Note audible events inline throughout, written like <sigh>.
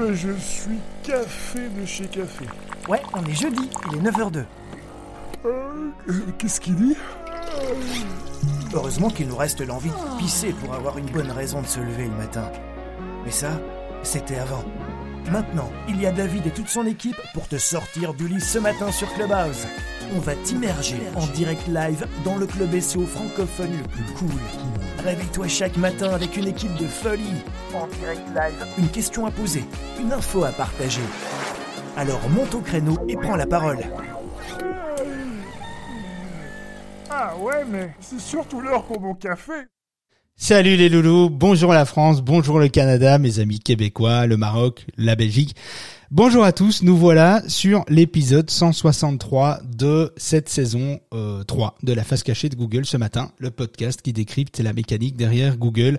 ben, je suis café de chez café. Ouais, on est jeudi, il est 9h02. Euh, Qu'est-ce qu'il dit? Heureusement qu'il nous reste l'envie de pisser pour avoir une bonne raison de se lever le matin. Mais ça, c'était avant. Maintenant, il y a David et toute son équipe pour te sortir du lit ce matin sur Clubhouse. On va t'immerger en direct live dans le club SEO francophone le plus cool. Réveille-toi chaque matin avec une équipe de folie. En direct live. Une question à poser, une info à partager. Alors monte au créneau et prends la parole. Ah ouais, mais c'est surtout l'heure pour mon café. Salut les loulous, bonjour la France, bonjour le Canada, mes amis québécois, le Maroc, la Belgique. Bonjour à tous, nous voilà sur l'épisode 163 de cette saison euh, 3 de la face cachée de Google ce matin, le podcast qui décrypte la mécanique derrière Google.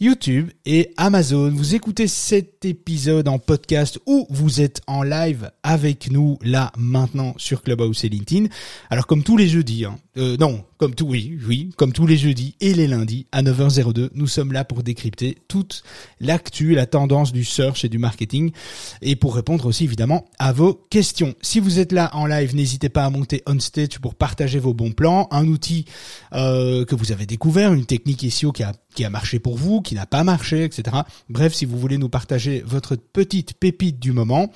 YouTube et Amazon. Vous écoutez cet épisode en podcast ou vous êtes en live avec nous là maintenant sur Clubhouse et LinkedIn. Alors comme tous les jeudis, hein, euh, non, comme tout, oui, oui, comme tous les jeudis et les lundis à 9h02, nous sommes là pour décrypter toute l'actu, la tendance du search et du marketing et pour répondre aussi évidemment à vos questions. Si vous êtes là en live, n'hésitez pas à monter on stage pour partager vos bons plans, un outil euh, que vous avez découvert, une technique SEO qui a qui a marché pour vous, qui n'a pas marché, etc. Bref, si vous voulez nous partager votre petite pépite du moment,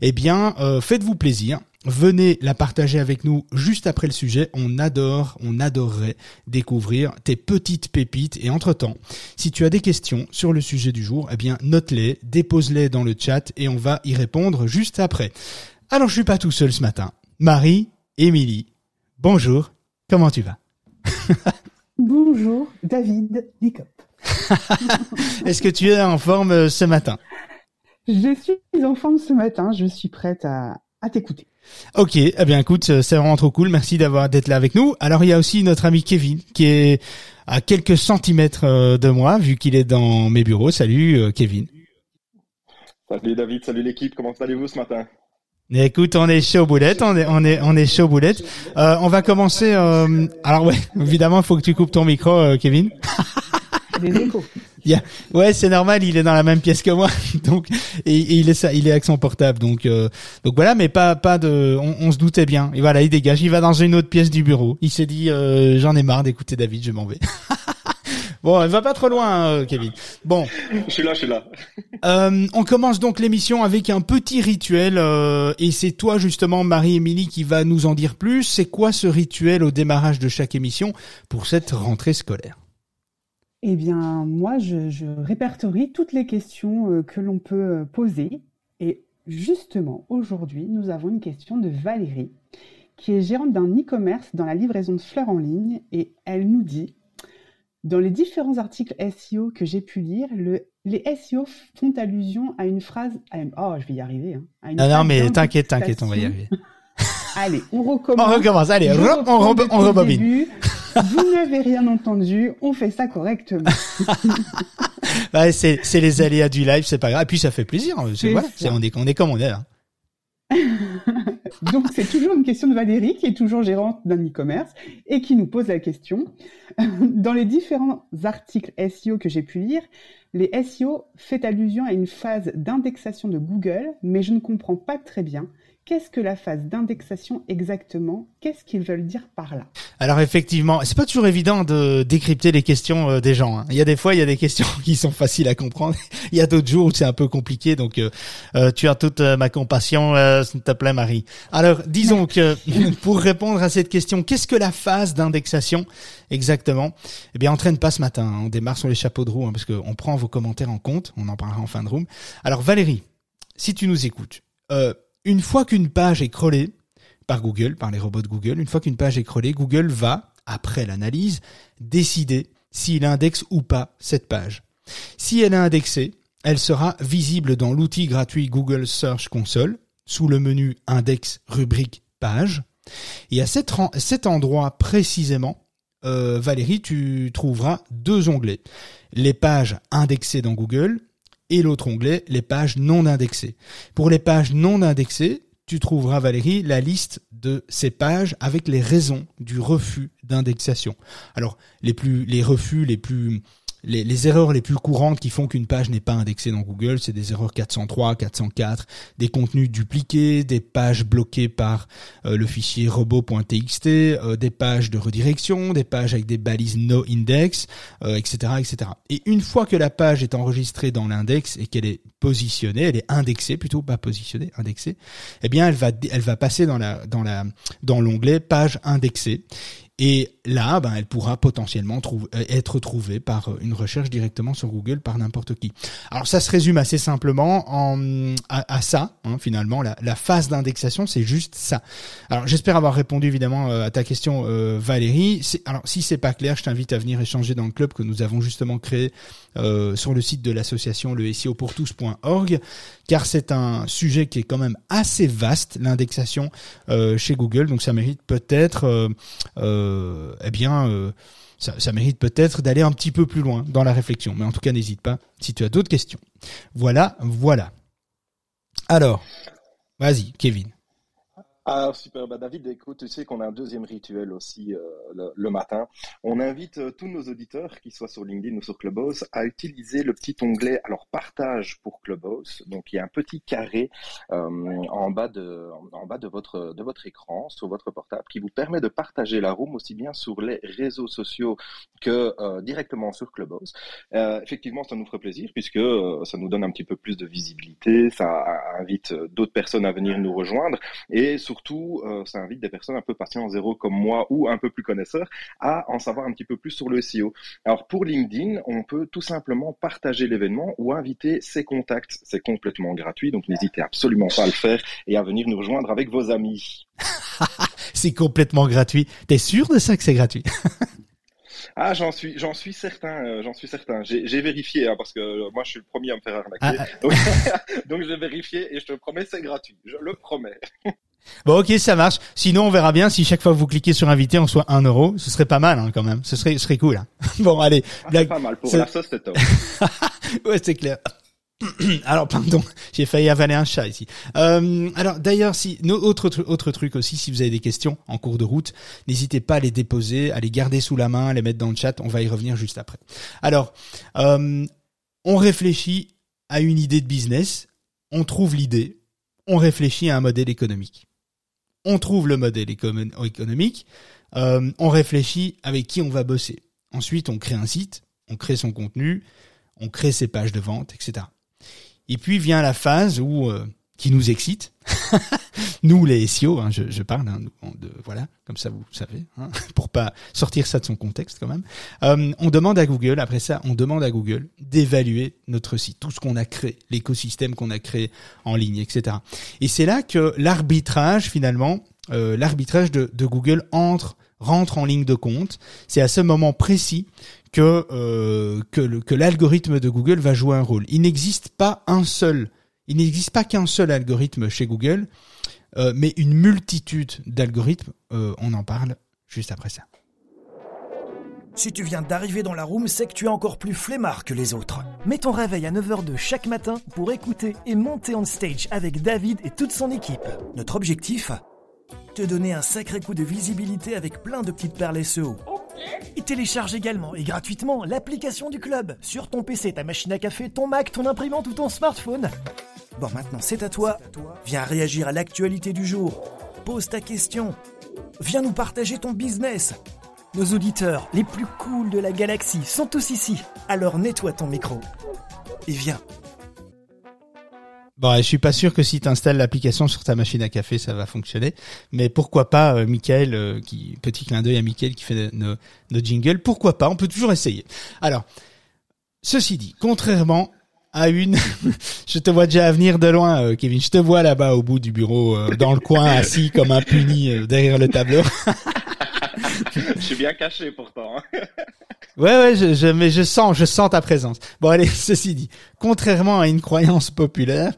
eh bien, euh, faites-vous plaisir. Venez la partager avec nous juste après le sujet. On adore, on adorerait découvrir tes petites pépites. Et entre-temps, si tu as des questions sur le sujet du jour, eh bien, note-les, dépose-les dans le chat et on va y répondre juste après. Alors, je suis pas tout seul ce matin. Marie, Émilie, bonjour. Comment tu vas? <laughs> Bonjour, David Licop. <laughs> Est-ce que tu es en forme euh, ce matin? Je suis en forme ce matin, je suis prête à, à t'écouter. Ok, eh bien écoute, euh, c'est vraiment trop cool. Merci d'avoir d'être là avec nous. Alors il y a aussi notre ami Kevin qui est à quelques centimètres euh, de moi vu qu'il est dans mes bureaux. Salut Kevin. Salut David, salut l'équipe. Comment allez-vous ce matin? Écoute, on est chaud boulette, on est on est on est chaud boulette. Euh, on va commencer. Euh, alors ouais, <laughs> évidemment, il faut que tu coupes ton micro, euh, Kevin. <laughs> yeah. Ouais, c'est normal, il est dans la même pièce que moi, <laughs> donc et, et il est ça, il est avec son portable, donc euh, donc voilà, mais pas pas de, on, on, se doutait bien. Et voilà, il dégage, il va dans une autre pièce du bureau. Il s'est dit, euh, j'en ai marre d'écouter David, je m'en vais. Bon, elle va pas trop loin, euh, Kevin. Bon. <laughs> Je suis là, je suis là. <laughs> euh, on commence donc l'émission avec un petit rituel, euh, et c'est toi justement, Marie-Émilie, qui va nous en dire plus. C'est quoi ce rituel au démarrage de chaque émission pour cette rentrée scolaire? Eh bien, moi, je, je répertorie toutes les questions euh, que l'on peut poser, et justement, aujourd'hui, nous avons une question de Valérie, qui est gérante d'un e-commerce dans la livraison de fleurs en ligne, et elle nous dit dans les différents articles SEO que j'ai pu lire, le, les SEO font allusion à une phrase. À une, oh, je vais y arriver. Hein, à une non, non, mais t'inquiète, t'inquiète, on va y arriver. <laughs> allez, on recommence. On recommence, allez, on, rebobine. <laughs> Vous n'avez rien entendu, on fait ça correctement. <laughs> bah, c'est, les aléas du live, c'est pas grave. Et puis ça fait plaisir. C'est, voilà, c'est, on, est, on est comme on est là. Donc c'est toujours une question de Valérie qui est toujours gérante d'un e-commerce et qui nous pose la question. <laughs> Dans les différents articles SEO que j'ai pu lire, les SEO fait allusion à une phase d'indexation de Google, mais je ne comprends pas très bien. Qu'est-ce que la phase d'indexation exactement? Qu'est-ce qu'ils veulent dire par là? Alors effectivement, c'est pas toujours évident de décrypter les questions euh, des gens. Hein. Il y a des fois, il y a des questions <laughs> qui sont faciles à comprendre. il y a d'autres jours où c'est un peu compliqué. Donc, euh, euh, tu as toute ma compassion, s'il te plaît, Marie. Alors, disons que <laughs> pour répondre à cette question, qu'est-ce que la phase d'indexation exactement? Eh bien, on traîne pas ce matin. Hein. On démarre sur les chapeaux de roue hein, parce qu'on prend vos commentaires en compte. On en parlera en fin de room. Alors, Valérie, si tu nous écoutes. Euh, une fois qu'une page est crawlée par Google, par les robots de Google, une fois qu'une page est crawlée, Google va, après l'analyse, décider s'il indexe ou pas cette page. Si elle est indexée, elle sera visible dans l'outil gratuit Google Search Console, sous le menu Index rubrique page. Et à cet, endroit précisément, euh, Valérie, tu trouveras deux onglets. Les pages indexées dans Google et l'autre onglet, les pages non indexées. Pour les pages non indexées, tu trouveras, Valérie, la liste de ces pages avec les raisons du refus d'indexation. Alors, les plus, les refus les plus les, erreurs les plus courantes qui font qu'une page n'est pas indexée dans Google, c'est des erreurs 403, 404, des contenus dupliqués, des pages bloquées par euh, le fichier robot.txt, euh, des pages de redirection, des pages avec des balises no index, etc., euh, etc. Et une fois que la page est enregistrée dans l'index et qu'elle est positionnée, elle est indexée plutôt, pas positionnée, indexée, eh bien elle va elle va passer dans la dans la dans l'onglet page indexée et là, ben, elle pourra potentiellement euh, être trouvée par euh, une recherche directement sur Google par n'importe qui. Alors ça se résume assez simplement en, à, ça, hein, finalement. La, la phase d'indexation, c'est juste ça. Alors j'espère avoir répondu évidemment euh, à ta question, Valérie. Alors si c'est pas clair, je t'invite à venir échanger dans le club que nous avons justement créé euh, sur le site de l'association le SEO pour tous.org car c'est un sujet qui est quand même assez vaste l'indexation euh, chez Google donc ça mérite peut-être euh, euh eh bien euh, ça, ça, mérite peut-être d'aller un petit peu plus loin dans la réflexion. Mais en tout cas n'hésite pas si tu as d'autres questions. Voilà voilà. Alors vas-y Kevin ah super, bah David, écoute, tu sais qu'on a un deuxième rituel aussi euh, le, matin. On invite euh, tous nos auditeurs, qu'ils soient sur LinkedIn ou sur Clubhouse, à utiliser le petit onglet alors partage pour Clubhouse. Donc il y a un petit carré euh, en bas de en bas de votre de votre écran sur votre portable qui vous permet de partager la room aussi bien sur les réseaux sociaux que directement sur Clubhouse. effectivement, ça nous ferait plaisir puisque ça nous donne un petit peu plus de visibilité, ça invite d'autres personnes à venir nous rejoindre et surtout, euh, ça invite des personnes un peu patients zéro comme moi ou un peu plus connaisseurs à en savoir un petit peu plus sur le SEO. Alors pour LinkedIn, on peut tout simplement partager l'événement ou inviter ses contacts. C'est complètement gratuit, donc n'hésitez absolument pas à le faire et à venir nous rejoindre avec vos amis. <laughs> c'est complètement gratuit. T'es sûr de ça que c'est gratuit? <laughs> Ah, j'en suis, j'en suis certain, euh, j'en suis certain. J'ai vérifié hein, parce que euh, moi, je suis le premier à me faire arnaquer. Ah, ah. donc, <laughs> donc j'ai vérifié et je te promets, c'est gratuit. Je le promets. Bon, ok, ça marche. Sinon, on verra bien si chaque fois que vous cliquez sur inviter, on soit un euro. Ce serait pas mal, hein, quand même. Ce serait, ce serait cool. Hein. <laughs> bon, allez. Ah, pas mal. Pour la sauce, c'est top. ouais, c'est clair. <clears throat> alors pardon, <laughs> j'ai failli avaler un chat ici. Euh, alors d'ailleurs, si autre autre truc aussi, si vous avez des questions en cours de route, n'hésitez pas à les déposer, à les garder sous la main, à les mettre dans le chat. On va y revenir juste après. Alors, euh, on réfléchit à une idée de business, on trouve l'idée, on réfléchit à un modèle économique on trouve le modèle économique, euh, on réfléchit avec qui on va bosser. Ensuite, on crée un site, on crée son contenu, on crée ses pages de vente, etc. Et puis vient la phase où euh, qui nous excite. <laughs> nous les SEO, hein, je, parle, hein, de, voilà, comme ça vous savez, hein, <laughs> pour pas sortir ça de son contexte quand même. Euh, on demande à Google, après ça, on demande à Google d'évaluer notre site, tout ce qu'on a créé, l'écosystème qu'on a créé en ligne, etc. Et c'est là que l'arbitrage finalement, euh, l'arbitrage de, Google entre rentre en ligne de compte. C'est à ce moment précis que euh, que, que l'algorithme de Google va jouer un rôle. Il n'existe pas un seul il n'existe pas qu'un seul algorithme chez Google, euh, mais une multitude d'algorithmes. Euh, on en parle juste après ça. Si tu viens d'arriver dans la room, c'est que tu es encore plus flemmard que les autres. Mets ton réveil à 9h de chaque matin pour écouter et monter on stage avec David et toute son équipe. Notre objectif Te donner un sacré coup de visibilité avec plein de petites perles SEO. Et télécharge également et gratuitement l'application du club sur ton PC, ta machine à café, ton Mac, ton imprimante ou ton smartphone. Bon, maintenant c'est à toi. Viens réagir à l'actualité du jour. Pose ta question. Viens nous partager ton business. Nos auditeurs les plus cools de la galaxie sont tous ici. Alors nettoie ton micro. Et viens. Bon, je suis pas sûr que si tu installes l'application sur ta machine à café, ça va fonctionner. Mais pourquoi pas, euh, Michael, euh, qui petit clin d'œil à Michael qui fait nos, nos jingles, pourquoi pas On peut toujours essayer. Alors, ceci dit, contrairement à une. <laughs> je te vois déjà venir de loin, euh, Kevin. Je te vois là-bas au bout du bureau, euh, dans le coin, assis comme un puni euh, derrière le tableau. je suis bien caché pourtant. Hein. <laughs> ouais, ouais, je, je, mais je sens, je sens ta présence. Bon, allez, <laughs> ceci dit, contrairement à une croyance populaire,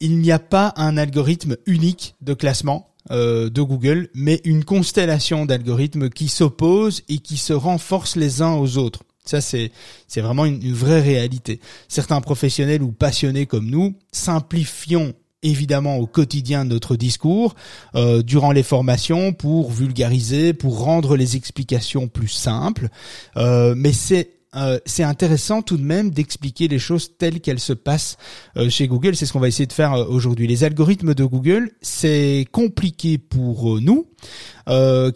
il n'y a pas un algorithme unique de classement de Google, mais une constellation d'algorithmes qui s'opposent et qui se renforcent les uns aux autres. Ça, c'est c'est vraiment une, vraie réalité. Certains professionnels ou passionnés comme nous simplifions évidemment au quotidien notre discours euh, durant les formations pour vulgariser, pour rendre les explications plus simples. Euh, mais c'est euh, c'est intéressant tout de même d'expliquer les choses telles qu'elles se passent euh, chez Google. C'est ce qu'on va essayer de faire euh, aujourd'hui. Les algorithmes de Google, c'est compliqué pour nous.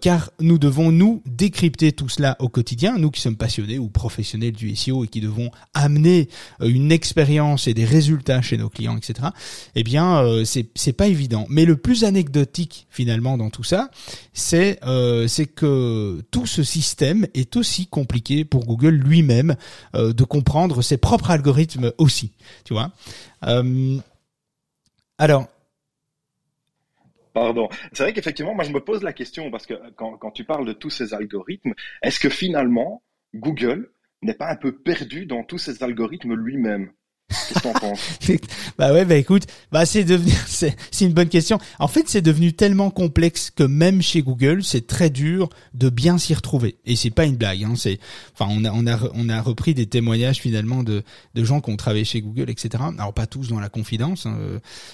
car nous devons nous décrypter tout cela au quotidien, nous qui sommes passionnés ou professionnels du SEO et qui devons amener une expérience et des résultats chez nos clients, etc. Eh bien, c'est c'est pas évident. Mais le plus anecdotique finalement dans tout ça, c'est c'est que tout ce système est aussi compliqué pour Google lui-même euh, de comprendre ses propres algorithmes aussi, tu vois. Euh, alors, Pardon. C'est vrai qu'effectivement, moi je me pose la question parce que quand, quand tu parles de tous ces algorithmes, est-ce que finalement Google n'est pas un peu perdu dans tous ces algorithmes lui-même? <laughs> bah ouais, bah écoute, bah c'est devenu, <laughs> c'est, c'est une bonne question. En fait, c'est devenu tellement complexe que même chez Google, c'est très dur de bien s'y retrouver. Et c'est pas une blague, hein. C'est, enfin, on a, on a, on a repris des témoignages finalement de, de gens qui ont travaillé chez Google, etc. Alors pas tous dans la confidence. Hein.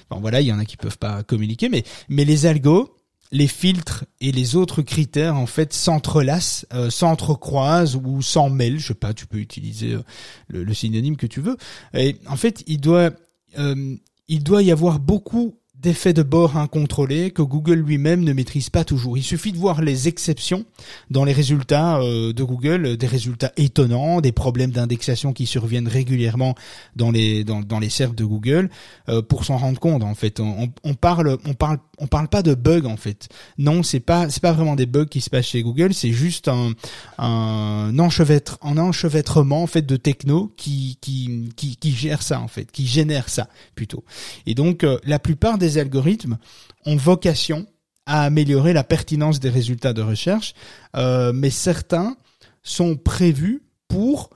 Enfin voilà, il y en a qui peuvent pas communiquer, mais, mais les algos, les filtres et les autres critères en fait s'entrelacent, euh, s'entrecroisent ou s'en mêlent. Je sais pas, tu peux utiliser euh, le, synonyme que tu veux. Et en fait, il doit, euh, il doit y avoir beaucoup d'effets de bord incontrôlés que Google lui-même ne maîtrise pas toujours. Il suffit de voir les exceptions dans les résultats euh, de Google, des résultats étonnants, des problèmes d'indexation qui surviennent régulièrement dans les dans, dans les serveurs de Google euh, pour s'en rendre compte. En fait, on, on, parle on parle on parle pas de bugs en fait. Non, c'est pas c'est pas vraiment des bugs qui se passent chez Google, c'est juste un un enchevêtre un enchevêtrement en fait de techno qui qui qui qui gère ça en fait, qui génère ça plutôt. Et donc euh, la plupart des algorithmes ont vocation à améliorer la pertinence des résultats de recherche, euh, mais certains sont prévus pour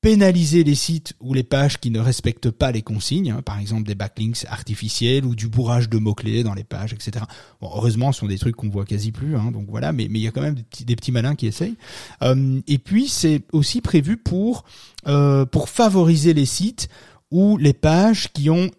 pénaliser les sites ou les pages qui ne respectent pas les consignes, hein, par exemple des backlinks artificiels ou du bourrage de mots-clés dans les pages, etc. Bon, heureusement, ce sont des trucs qu'on voit quasi plus, hein, donc voilà, mais il y a quand même des petits, malins qui essayent. Euh, et puis, c'est aussi prévu pour, euh, pour favoriser les sites ou les pages qui ont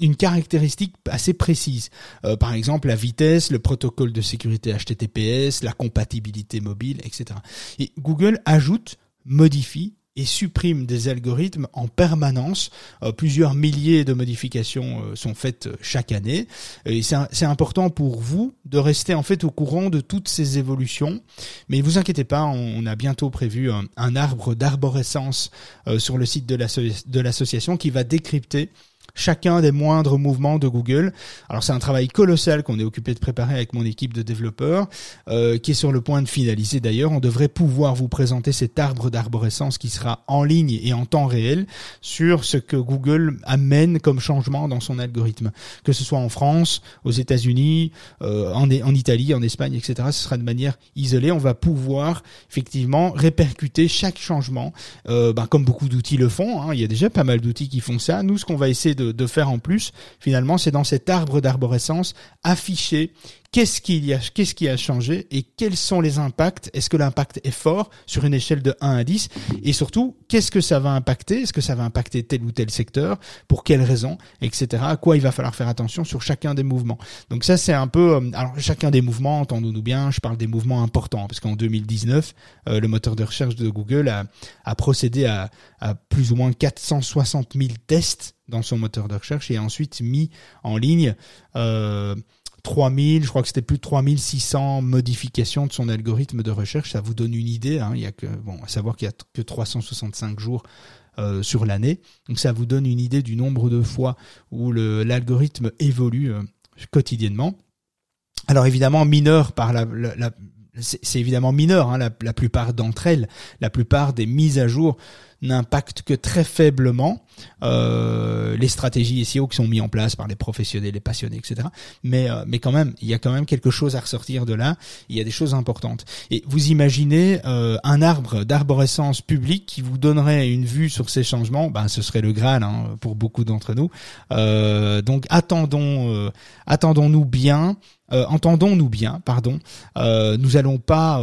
une caractéristique assez précise. Euh, par exemple, la vitesse, le protocole de sécurité HTTPS, la compatibilité mobile, etc. Et Google ajoute, modifie et supprime des algorithmes en permanence. Euh, plusieurs milliers de modifications euh, sont faites chaque année. Et c'est important pour vous de rester en fait au courant de toutes ces évolutions. Mais vous inquiétez pas, on, a bientôt prévu un, arbre d'arborescence euh, sur le site de l'association qui va décrypter chacun des moindres mouvements de Google. Alors c'est un travail colossal qu'on est occupé de préparer avec mon équipe de développeurs, euh, qui est sur le point de finaliser d'ailleurs. On devrait pouvoir vous présenter cet arbre d'arborescence qui sera en ligne et en temps réel sur ce que Google amène comme changement dans son algorithme, que ce soit en France, aux États-Unis, euh, en, Italie, en Espagne, etc. Ce sera de manière isolée. On va pouvoir effectivement répercuter chaque changement, euh, ben, comme beaucoup d'outils le font. Hein. Il y a déjà pas mal d'outils qui font ça. Nous, ce qu'on va essayer de faire en plus, finalement, c'est dans cet arbre d'arborescence afficher qu'est-ce qu'il y a, qu'est-ce qui a changé et quels sont les impacts? Est-ce que l'impact est fort sur une échelle de 1 à 10 et surtout qu'est-ce que ça va impacter? Est-ce que ça va impacter tel ou tel secteur? Pour quelles raisons? Etc. À quoi il va falloir faire attention sur chacun des mouvements. Donc ça c'est un peu, euh, alors chacun des mouvements, entendons-nous bien, je parle des mouvements importants parce qu'en 2019, euh, le moteur de recherche de Google a, a procédé à, à plus ou moins 460 000 tests dans son moteur de recherche et a ensuite mis en ligne euh, 3000, je crois que c'était plus de 3600 modifications de son algorithme de recherche. Ça vous donne une idée. Hein. Il y a que, bon, à savoir qu'il y a que 365 jours euh, sur l'année. Donc ça vous donne une idée du nombre de fois où l'algorithme évolue euh, quotidiennement. Alors évidemment mineur par la, la, c'est évidemment mineur, hein, la, la, plupart d'entre elles, la plupart des mises à jour n'impactent que très faiblement euh, les stratégies SEO qui sont mises en place par les professionnels, les passionnés, etc. Mais euh, mais quand même, il y a quand même quelque chose à ressortir de là. Il y a des choses importantes. Et vous imaginez euh, un arbre d'arborescence public qui vous donnerait une vue sur ces changements, ben ce serait le Graal hein, pour beaucoup d'entre nous. Euh, donc attendons, attendons-nous bien. entendons-nous bien, pardon. nous allons pas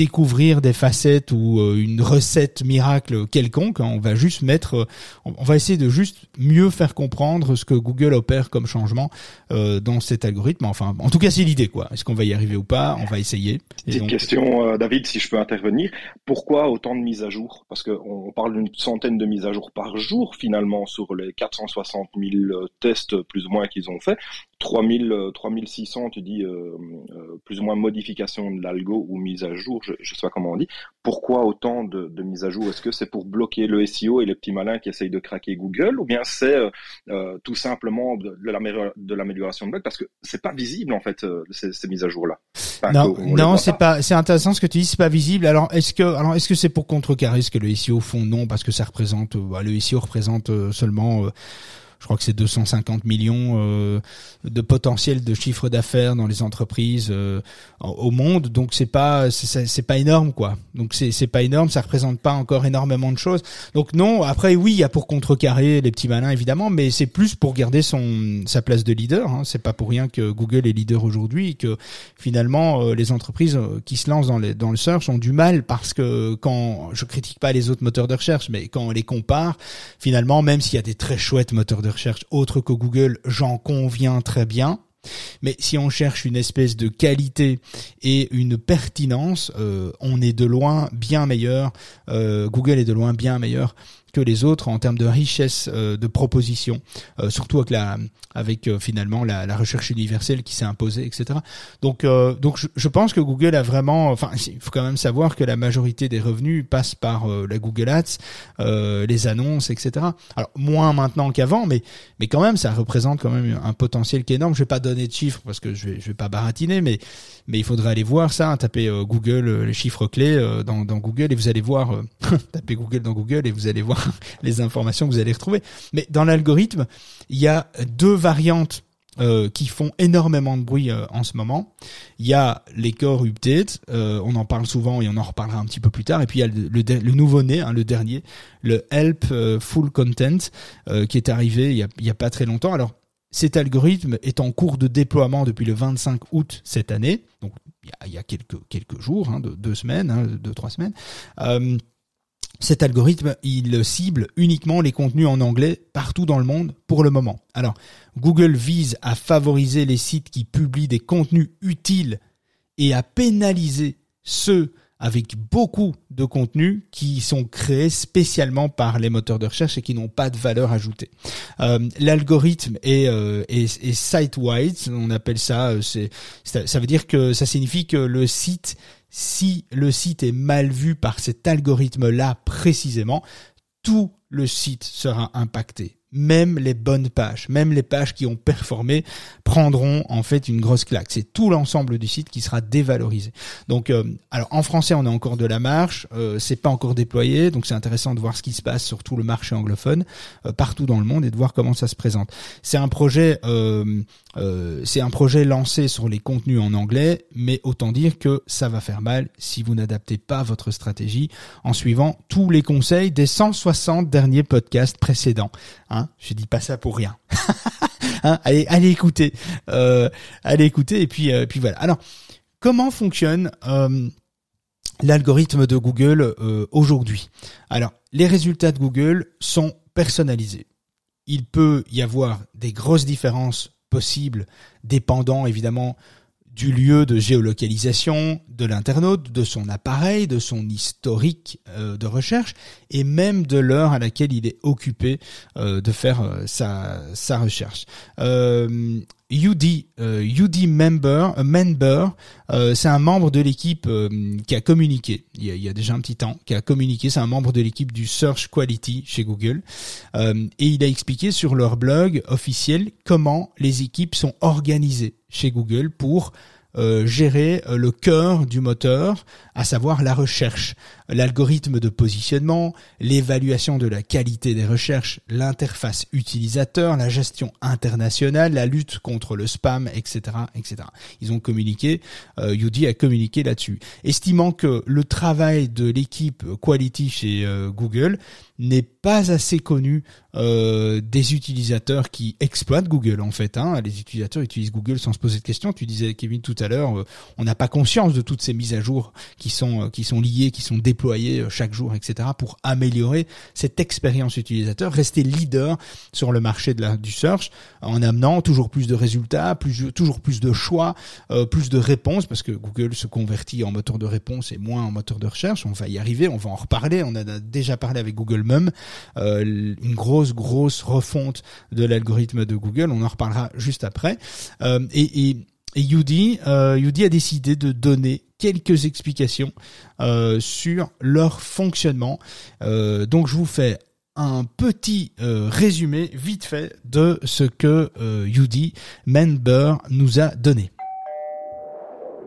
découvrir des facettes ou euh, une recette miracle quelconque. Hein. On va juste mettre, euh, on va essayer de juste mieux faire comprendre ce que Google opère comme changement euh, dans cet algorithme. Enfin, en tout cas, c'est l'idée, quoi. Est-ce qu'on va y arriver ou pas? On va essayer. Petite question, David, si je peux intervenir. Pourquoi autant de mises à jour? Parce qu'on parle d'une centaine de mises à jour par jour, finalement, sur les 460 000 tests plus ou moins qu'ils ont fait. 3000, 3600, euh, tu dis euh, euh, plus ou moins modification de l'algo ou mise à jour, je ne sais pas comment on dit. Pourquoi autant de, de mises à jour? Est-ce que c'est pour bloquer le SEO et les petits malins qui essayent de craquer Google, ou bien c'est tout simplement de, de l'amélioration de bug? Parce que c'est pas visible en fait ces, ces mises à jour là. non, non, c'est pas. C'est intéressant ce que tu dis, c'est pas visible. Alors est-ce que, alors est-ce que c'est pour contrecarrer ce que le SEO font? Non, parce que ça représente, bah, le SEO représente seulement je crois que c'est 250 millions euh, de potentiel de chiffre d'affaires dans les entreprises euh, au monde. Donc c'est pas c'est pas énorme quoi. Donc c'est c'est pas énorme, ça représente pas encore énormément de choses. Donc non, après oui, il y a pour contrecarrer les petits malins évidemment, mais c'est plus pour garder son sa place de leader. Hein. C'est pas pour rien que Google est leader aujourd'hui et que finalement euh, les entreprises qui se lancent dans les dans le search ont du mal parce que quand je critique pas les autres moteurs de recherche, mais quand on les compare, finalement même s'il y a des très chouettes moteurs de recherche autre que Google, j'en conviens très bien. Mais si on cherche une espèce de qualité et une pertinence, euh, on est de loin bien meilleur. Euh, Google est de loin bien meilleur que les autres en termes de richesse euh, de propositions, euh, surtout avec la, avec euh, finalement la, la, recherche universelle qui s'est imposée, etc. Donc, donc je, je, pense que Google a vraiment, enfin, il faut quand même savoir que la majorité des revenus passent par la Google Ads, les annonces, etc. Alors moins maintenant qu'avant, mais mais quand même, ça représente quand même un potentiel qui est énorme. Je vais pas donner de chiffres parce que je vais je vais pas baratiner, mais mais il faudrait aller voir ça, taper Google les chiffres clés dans, dans Google et vous allez voir, <laughs> taper Google dans Google et vous allez voir <laughs> les informations que vous allez retrouver. Mais dans l'algorithme, il y a deux variantes euh, qui font énormément de bruit euh, en ce moment. Il y a les core updates, euh, on en parle souvent et on en reparlera un petit peu plus tard. Et puis il y a le, nouveau-né, hein, le dernier, le help full content, qui est arrivé il y, a, pas très longtemps. Alors cet algorithme est en cours de déploiement depuis le 25 août cette année, donc il y a, quelques quelques jours, hein, deux, semaines, hein, deux trois semaines. Cet algorithme, il cible uniquement les contenus en anglais partout dans le monde pour le moment. Alors, Google vise à favoriser les sites qui publient des contenus utiles et à pénaliser ceux avec beaucoup de contenus qui sont créés spécialement par les moteurs de recherche et qui n'ont pas de valeur ajoutée. Euh, L'algorithme est, euh, site-wide, on appelle ça, euh, c'est, ça veut dire que ça signifie que le site si le site est mal vu par cet algorithme-là précisément, tout le site sera impacté même les bonnes pages, même les pages qui ont performé prendront en fait une grosse claque. C'est tout l'ensemble du site qui sera dévalorisé. Donc, euh, alors en français on a encore de la marche, euh, c'est pas encore déployé, donc c'est intéressant de voir ce qui se passe sur tout le marché anglophone euh, partout dans le monde et de voir comment ça se présente. C'est un projet, euh, c'est un projet lancé sur les contenus en anglais, mais autant dire que ça va faire mal si vous n'adaptez pas votre stratégie en suivant tous les conseils des 160 derniers podcasts précédents. Hein, je dis pas ça pour rien. <laughs> hein, allez, allez écouter, euh, allez écouter et puis, euh, puis voilà. Alors, comment fonctionne euh, l'algorithme de Google aujourd'hui? Alors, les résultats de Google sont personnalisés. Il peut y avoir des grosses différences possibles, dépendant évidemment du lieu de géolocalisation de l'internaute, de son appareil, de son historique euh, de recherche et même de l'heure à laquelle il est occupé euh, de faire euh, sa, sa recherche. UD, UD member, member, c'est un membre de l'équipe qui a communiqué. Il y a, il y a, déjà un petit temps, qui a communiqué. C'est un membre de l'équipe du Search Quality chez Google, et il a expliqué sur leur blog officiel comment les équipes sont organisées chez Google pour euh, gérer euh, le cœur du moteur, à savoir la recherche, l'algorithme de positionnement, l'évaluation de la qualité des recherches, l'interface utilisateur, la gestion internationale, la lutte contre le spam, etc., etc. Ils ont communiqué, euh, Yudi a communiqué là-dessus, estimant que le travail de l'équipe quality chez euh, Google n'est pas assez connu euh, des utilisateurs qui exploitent Google en fait. Hein. Les utilisateurs utilisent Google sans se poser de questions. Tu disais Kevin tout à l'heure, euh, on n'a pas conscience de toutes ces mises à jour qui sont euh, qui sont liées, qui sont déployées chaque jour, etc. pour améliorer cette expérience utilisateur, rester leader sur le marché de la du search en amenant toujours plus de résultats, toujours plus de choix, plus de réponses parce que Google se convertit en moteur de réponse et moins en moteur de recherche. On va y arriver, on va en reparler. On a déjà parlé avec Google Mum, une grosse grosse refonte de l'algorithme de Google. On en reparlera juste après. Euh, et, euh, a décidé de donner quelques explications euh, sur leur fonctionnement. donc je vous fais un petit résumé vite fait de ce que Yudi Member nous a donné.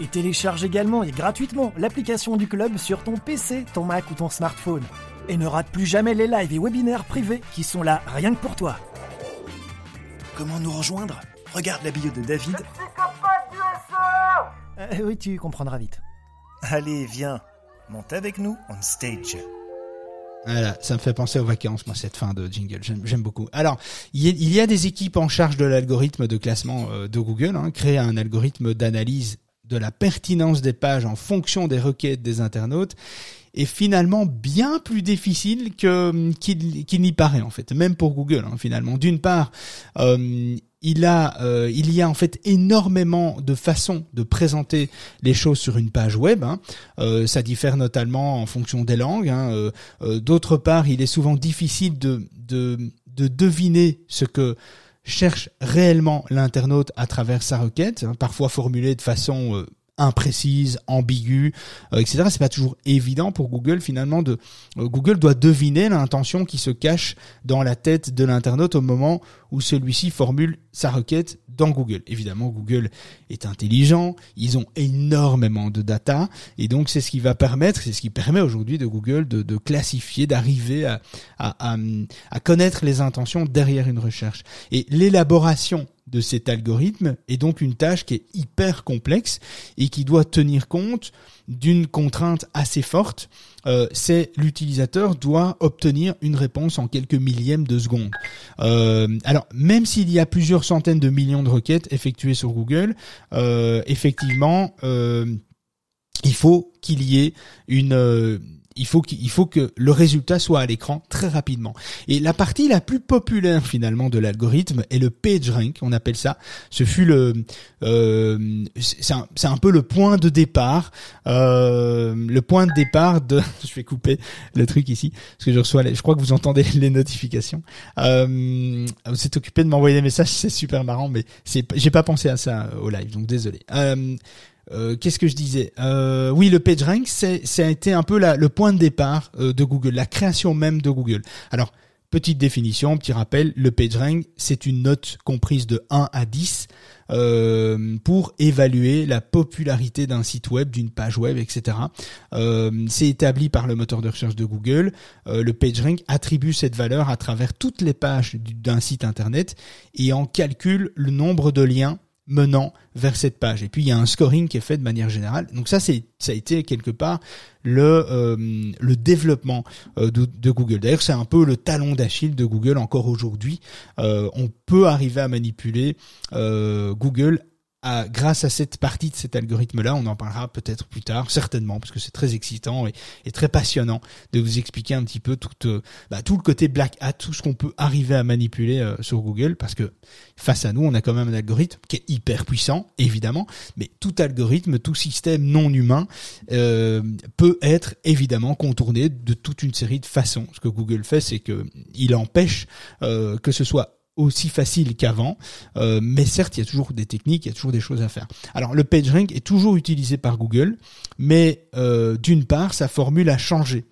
Et télécharge également et gratuitement l'application du club sur ton PC, ton Mac ou ton smartphone. Et ne rate plus jamais les lives et webinaires privés qui sont là rien que pour toi. Comment nous rejoindre? Regarde la bio de David. Euh, oui, tu comprendras vite. Allez, viens, monte avec nous on stage. Voilà, ça me fait penser aux vacances, moi, cette fin de jingle. J'aime beaucoup. Alors, il y, a, des équipes en charge de l'algorithme de classement euh, de Google, hein, créer un algorithme d'analyse de la pertinence des pages en fonction des requêtes des internautes est finalement bien plus difficile que qu'il n'y paraît en fait, même pour Google hein, finalement. D'une part, euh, il a, euh, il y a en fait énormément de façons de présenter les choses sur une page web. Hein. Euh, ça diffère notamment en fonction des langues. Hein. D'autre part, il est souvent difficile de, de, de deviner ce que cherche réellement l'internaute à travers sa requête, hein, parfois formulée de façon euh, imprécise, ambiguë, euh, etc. C'est pas toujours évident pour Google finalement de euh, Google doit deviner l'intention qui se cache dans la tête de l'internaute au moment où celui-ci formule sa requête dans Google. Évidemment, Google est intelligent, ils ont énormément de data, et donc c'est ce qui va permettre, c'est ce qui permet aujourd'hui de Google de, de classifier, d'arriver à, à, à, connaître les intentions derrière une recherche. Et l'élaboration de cet algorithme est donc une tâche qui est hyper complexe et qui doit tenir compte d'une contrainte assez forte, euh, c'est l'utilisateur doit obtenir une réponse en quelques millièmes de seconde. Euh, alors même s'il y a plusieurs centaines de millions de requêtes effectuées sur Google, euh, effectivement, il faut qu'il y ait une il faut qu'il faut que le résultat soit à l'écran très rapidement. Et la partie la plus populaire finalement de l'algorithme est le PageRank, on appelle ça. Ce fut le, euh, c'est un, un, peu le point de départ, euh, le point de départ de. <laughs> je vais couper le truc ici parce que je reçois, je crois que vous entendez les notifications. Euh, vous êtes occupé de m'envoyer des messages, c'est super marrant, mais c'est, j'ai pas pensé à ça au live, donc désolé. Euh, qu'est-ce que je disais euh, Oui, le PageRank, c'est, ça a été un peu la, le point de départ euh, de Google, la création même de Google. Alors, petite définition, petit rappel, le PageRank, c'est une note comprise de 1 à 10 euh, pour évaluer la popularité d'un site web, d'une page web, etc. Euh, c'est établi par le moteur de recherche de Google. Le PageRank attribue cette valeur à travers toutes les pages d'un site internet et en calcule le nombre de liens menant vers cette page. Et puis il y a un scoring qui est fait de manière générale. Donc ça c'est ça a été quelque part le euh, le développement euh, de, Google. D'ailleurs c'est un peu le talon d'Achille de Google encore aujourd'hui. Euh, on peut arriver à manipuler Google grâce à cette partie de cet algorithme-là, on en parlera peut-être plus tard, certainement, parce que c'est très excitant et, très passionnant de vous expliquer un petit peu tout, euh, bah, tout le côté black hat, tout ce qu'on peut arriver à manipuler euh, sur Google, parce que face à nous, on a quand même un algorithme qui est hyper puissant, évidemment, mais tout algorithme, tout système non humain euh, peut être évidemment contourné de toute une série de façons. Ce que Google fait, c'est que il empêche que ce soit aussi facile qu'avant, euh, mais certes, il y a toujours des techniques, il y a toujours des choses à faire. Alors, le PageRank est toujours utilisé par Google, mais euh, d'une part, sa formule a changé.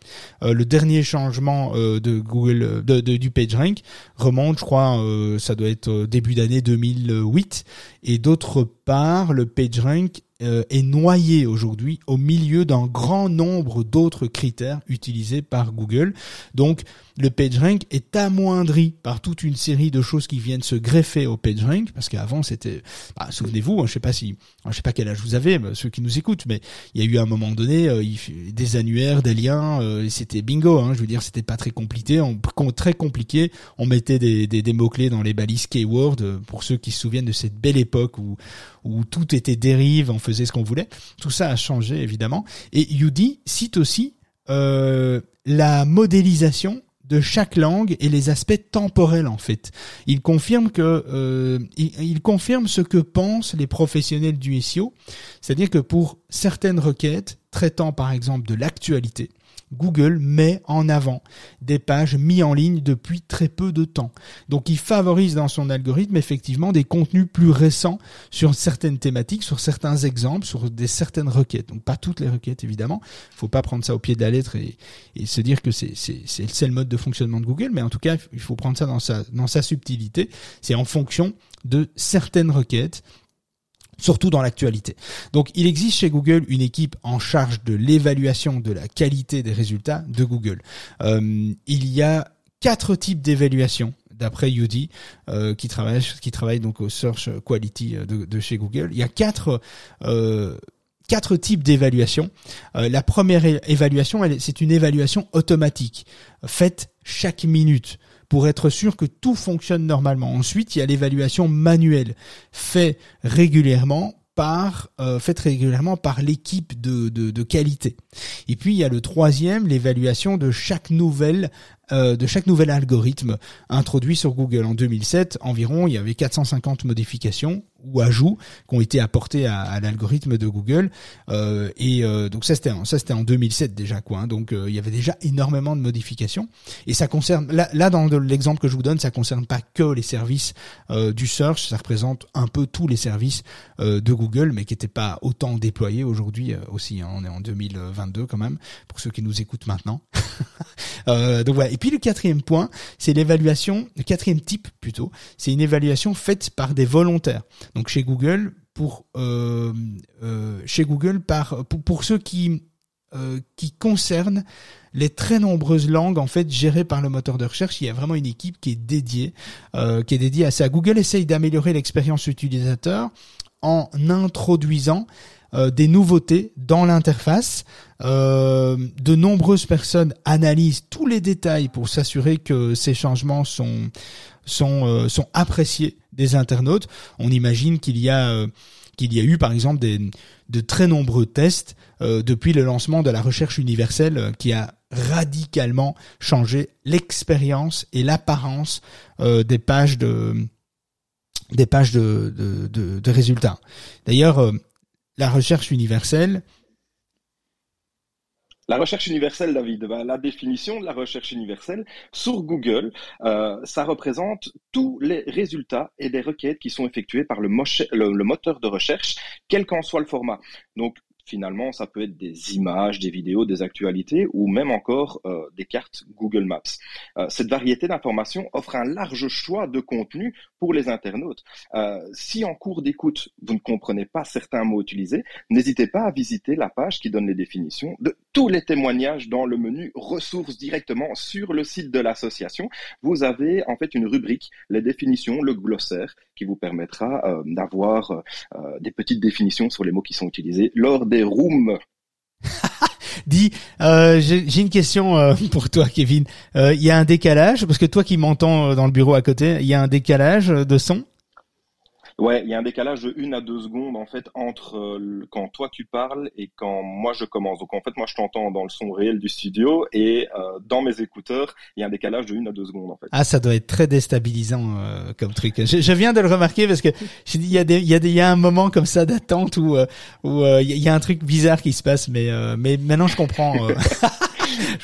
Euh, le dernier changement de Google de, de, du PageRank remonte, je crois, ça doit être début d'année 2008, et d'autre part, le PageRank euh, est noyé aujourd'hui au milieu d'un grand nombre d'autres critères utilisés par Google. Donc le PageRank est amoindri par toute une série de choses qui viennent se greffer au PageRank, parce qu'avant c'était, bah, souvenez-vous, hein, je sais pas si, je sais pas quel âge vous avez, ceux qui nous écoutent, mais il y a eu un moment donné euh, des annuaires, des liens, euh, c'était bingo. Hein, je veux dire, c'était pas très compliqué, on, très compliqué. On mettait des, mots clés dans les balises keyword pour ceux qui se souviennent de cette belle époque où où tout était dérive, on faisait ce qu'on voulait. Tout ça a changé évidemment. Et Yudi cite aussi euh, la modélisation de chaque langue et les aspects temporels en fait. Il confirme que euh, il, ce que pensent les professionnels du SEO, c'est-à-dire que pour certaines requêtes traitant par exemple de l'actualité, Google met en avant des pages mises en ligne depuis très peu de temps. Donc il favorise dans son algorithme effectivement des contenus plus récents sur certaines thématiques, sur certains exemples, sur des certaines requêtes. Donc pas toutes les requêtes évidemment. Il faut pas prendre ça au pied de la lettre et, se dire que c'est le mode de fonctionnement de Google, mais en tout cas il faut prendre ça dans sa subtilité. C'est en fonction de certaines requêtes surtout dans l'actualité. Donc il existe chez Google une équipe en charge de l'évaluation de la qualité des résultats de Google. Euh, il y a quatre types d'évaluation d'après UD euh, qui travaille donc au search quality euh, de, chez Google. Il y a quatre quatre types d'évaluation. la première évaluation, c'est une évaluation automatique faite chaque minute pour être sûr que tout fonctionne normalement. Ensuite, il y a l'évaluation manuelle, fait régulièrement par euh, faite régulièrement par l'équipe de, de, de, qualité. Et puis il y a le troisième, l'évaluation de chaque nouvelle euh, de chaque nouvel algorithme introduit sur Google. En 2007, environ, il y avait 450 modifications ou ajouts qui ont été apportés à, à l'algorithme de Google. Euh, et euh, donc ça c'était ça c'était en 2007 déjà quoi. Hein. donc euh, il y avait déjà énormément de modifications. Et ça concerne là, là dans l'exemple que je vous donne, ça concerne pas que les services du search, ça représente un peu tous les services de Google, mais qui n'étaient pas autant déployés aujourd'hui aussi. Hein. on est en 2022 quand même pour ceux qui nous écoutent maintenant. <laughs> donc voilà puis le quatrième point, c'est l'évaluation, le quatrième type plutôt, c'est une évaluation faite par des volontaires. Donc chez Google, pour euh, euh, chez Google, par pour ceux qui euh, qui concernent les très nombreuses langues en fait gérées par le moteur de recherche. Il y a vraiment une équipe qui est dédiée, euh, qui est dédiée à ça. Google essaye d'améliorer l'expérience utilisateur en introduisant euh, des nouveautés dans l'interface. Euh, de nombreuses personnes analysent tous les détails pour s'assurer que ces changements sont sont euh, sont appréciés des internautes. On imagine qu'il y a qu'il y a eu par exemple des de très nombreux tests depuis le lancement de la recherche universelle qui a radicalement changé l'expérience et l'apparence des pages de des pages de, de, de, de résultats. D'ailleurs, la recherche universelle la recherche universelle, David, bah, la définition de la recherche universelle sur Google, euh, ça représente tous les résultats et les requêtes qui sont effectuées par le, le moteur de recherche, quel qu'en soit le format. Donc, Finalement, ça peut être des images, des vidéos, des actualités ou même encore euh, des cartes Google Maps. Euh, cette variété d'informations offre un large choix de contenu pour les internautes. Euh, si en cours d'écoute, vous ne comprenez pas certains mots utilisés, n'hésitez pas à visiter la page qui donne les définitions de tous les témoignages dans le menu ressources directement sur le site de l'association. Vous avez en fait une rubrique, les définitions, le glossaire, qui vous permettra d'avoir des petites définitions sur les mots qui sont utilisés lors des rooms. <laughs> Dis, euh, j'ai une question euh, pour toi, Kevin. Euh, il y a un décalage parce que toi qui m'entends dans le bureau à côté, il y a un décalage de son? Ouais, il y a un décalage de une à deux secondes en fait entre euh, quand toi tu parles et quand moi je commence. Donc en fait moi je t'entends dans le son réel du studio et euh, dans mes écouteurs il y a un décalage de une à deux secondes en fait. Ah ça doit être très déstabilisant euh, comme truc. Je, je, viens de le remarquer parce que il y a des il y a des il y a un moment comme ça d'attente où où il y a un truc bizarre qui se passe mais mais maintenant je comprends. <laughs>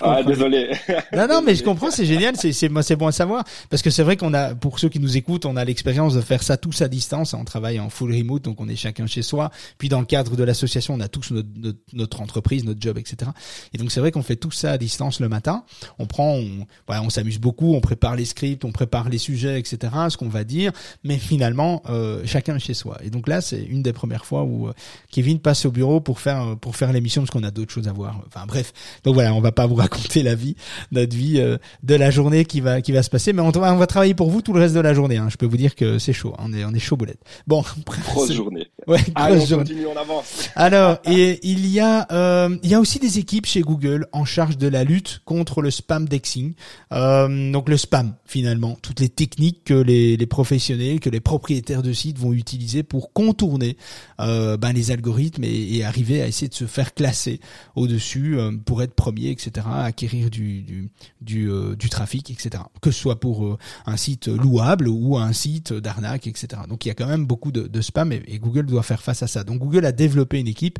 ah, désolé. Non, non, mais je <laughs> comprends, c'est génial, c'est, c'est, c'est bon à savoir. Parce que c'est vrai qu'on a, pour ceux qui nous écoutent, on a l'expérience de faire ça tous à distance. On travaille en full remote, donc on est chacun chez soi. Puis dans le cadre de l'association, on a tous notre, notre, entreprise, notre job, etc. Et donc c'est vrai qu'on fait tout ça à distance le matin. On prend, on, voilà, on s'amuse beaucoup, on prépare les scripts, on prépare les sujets, etc. Ce qu'on va dire, mais finalement, euh, chacun chez soi. Et donc là, c'est une des premières fois où euh, Kevin passe au bureau pour faire pour faire l'émission parce qu'on a d'autres choses à voir. Enfin bref. Donc voilà, on va pas vous raconter la vie, notre vie euh, de la journée qui va qui va se passer, mais on va, on va travailler pour vous tout le reste de la journée. Hein. Je peux vous dire que c'est chaud. On est on est chaud boulette. Bon, <laughs> grosse journée. <laughs> Ouais, Allez, on continue, on avance. <laughs> Alors, et il y a euh, il y a aussi des équipes chez Google en charge de la lutte contre le spam dexing. Euh, donc le spam finalement, toutes les techniques que les, les professionnels, que les propriétaires de sites vont utiliser pour contourner euh, ben, les algorithmes et, et, arriver à essayer de se faire classer au-dessus euh, pour être premier, etc., acquérir du du du, euh, du, trafic, etc. Que ce soit pour euh, un site louable ou un site d'arnaque, etc. Donc il y a quand même beaucoup de, de spam et, et, Google doit faire face à ça. Donc Google a développé une équipe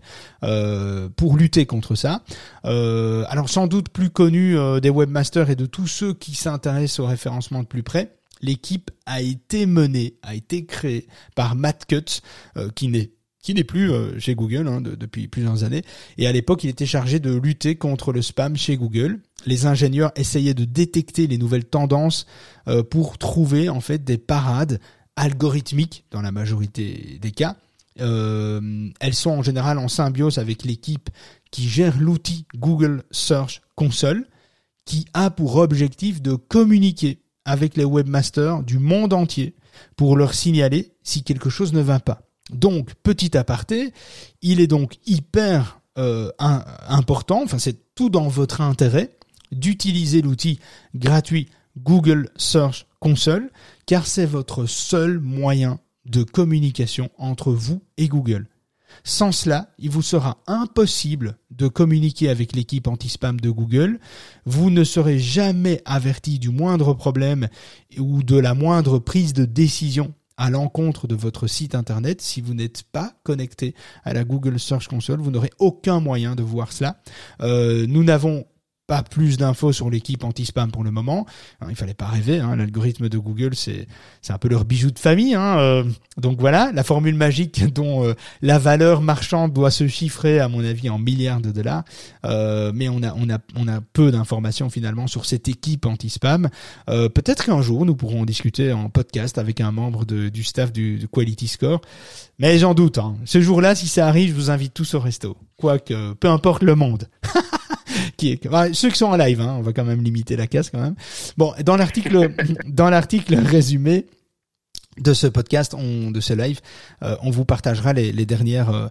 pour lutter contre ça. alors sans doute plus connu des webmasters et de tous ceux qui s'intéressent au référencement de plus près l'équipe a été menée, a été créée par Matt Cutts, qui n'est qui n'est plus euh, chez Google hein, depuis plusieurs années. Et à l'époque, il était chargé de lutter contre le spam chez Google. Les ingénieurs essayaient de détecter les nouvelles tendances euh, pour trouver en fait des parades algorithmiques dans la majorité des cas. Euh, elles sont en général en symbiose avec l'équipe qui gère l'outil Google Search Console, qui a pour objectif de communiquer avec les webmasters du monde entier pour leur signaler si quelque chose ne va pas. Donc, petit aparté, il est donc hyper euh, important, enfin c'est tout dans votre intérêt d'utiliser l'outil gratuit Google Search Console, car c'est votre seul moyen de communication entre vous et Google. Sans cela, il vous sera impossible de communiquer avec l'équipe anti-spam de Google. Vous ne serez jamais averti du moindre problème ou de la moindre prise de décision à l'encontre de votre site internet. Si vous n'êtes pas connecté à la Google Search Console, vous n'aurez aucun moyen de voir cela. Euh, nous n'avons pas plus d'infos sur l'équipe anti-spam pour le moment. il fallait pas rêver. Hein, L'algorithme de Google, c'est c'est un peu leur bijou de famille. Hein, euh. donc voilà, la formule magique <laughs> dont euh, la valeur marchande doit se chiffrer, à mon avis, en milliards de dollars. Euh, mais on a on a on a peu d'informations finalement sur cette équipe anti-spam. Peut-être qu'un jour nous pourrons discuter en podcast avec un membre du staff du, Quality Score. Mais j'en doute. Hein. Ce jour-là, si ça arrive, je vous invite tous au resto. Quoique, peu importe le monde. <laughs> ceux qui sont en live, hein, on va quand même limiter la casse quand même. Bon, dans l'article, <laughs> dans l'article résumé de ce podcast, on, de ce live, euh, on vous partagera les, les dernières euh,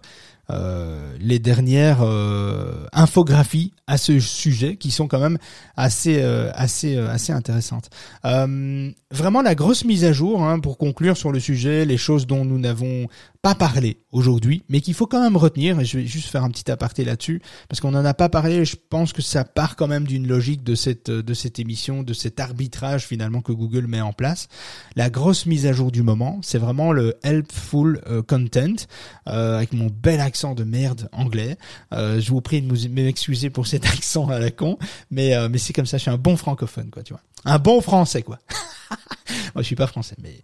euh, les dernières euh, infographies à ce sujet qui sont quand même assez euh, assez assez intéressantes. vraiment la grosse mise à jour hein, pour conclure sur le sujet, les choses dont nous n'avons pas parlé aujourd'hui, mais qu'il faut quand même retenir. Et je vais juste faire un petit aparté là-dessus parce qu'on n'en a pas parlé. Je pense que ça part quand même d'une logique de cette de cette émission, de cet arbitrage finalement que Google met en place. La grosse mise à jour du moment, c'est vraiment le helpful content avec mon bel accent accent de merde anglais. Euh, je vous prie de m'excuser pour cet <laughs> accent à la con, mais euh, mais c'est comme ça. Je suis un bon francophone, quoi, tu vois, un bon français, quoi. <laughs> Moi, je suis pas français, mais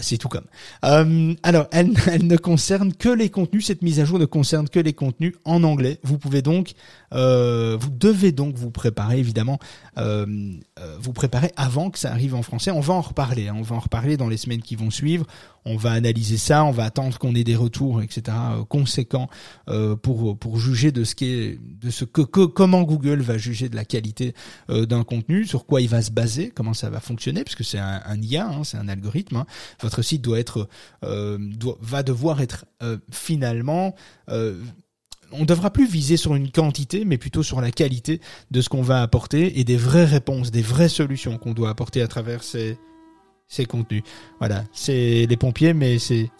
c'est tout comme. Euh, alors, elle, <laughs> elle, ne concerne que les contenus. Cette mise à jour ne concerne que les contenus en anglais. Vous pouvez donc, euh, vous devez donc vous préparer évidemment, euh, euh vous préparer avant que ça arrive en français. On va en reparler. Hein. on va en reparler dans les semaines qui vont suivre. On va analyser ça. On va attendre qu'on ait des retours, etc. Euh, conséquents euh, pour pour juger de ce qui est, de ce que, que comment Google va juger de la qualité d'un contenu, sur quoi il va se baser, comment ça va fonctionner, puisque c'est un, un IA, hein, c'est un algorithme. Hein votre site doit être doit, va devoir être finalement on devra plus viser sur une quantité, mais plutôt sur la qualité de ce qu'on va apporter et des vraies réponses, des vraies solutions qu'on doit apporter à travers ces, ces contenus. Voilà, c'est les pompiers, mais c'est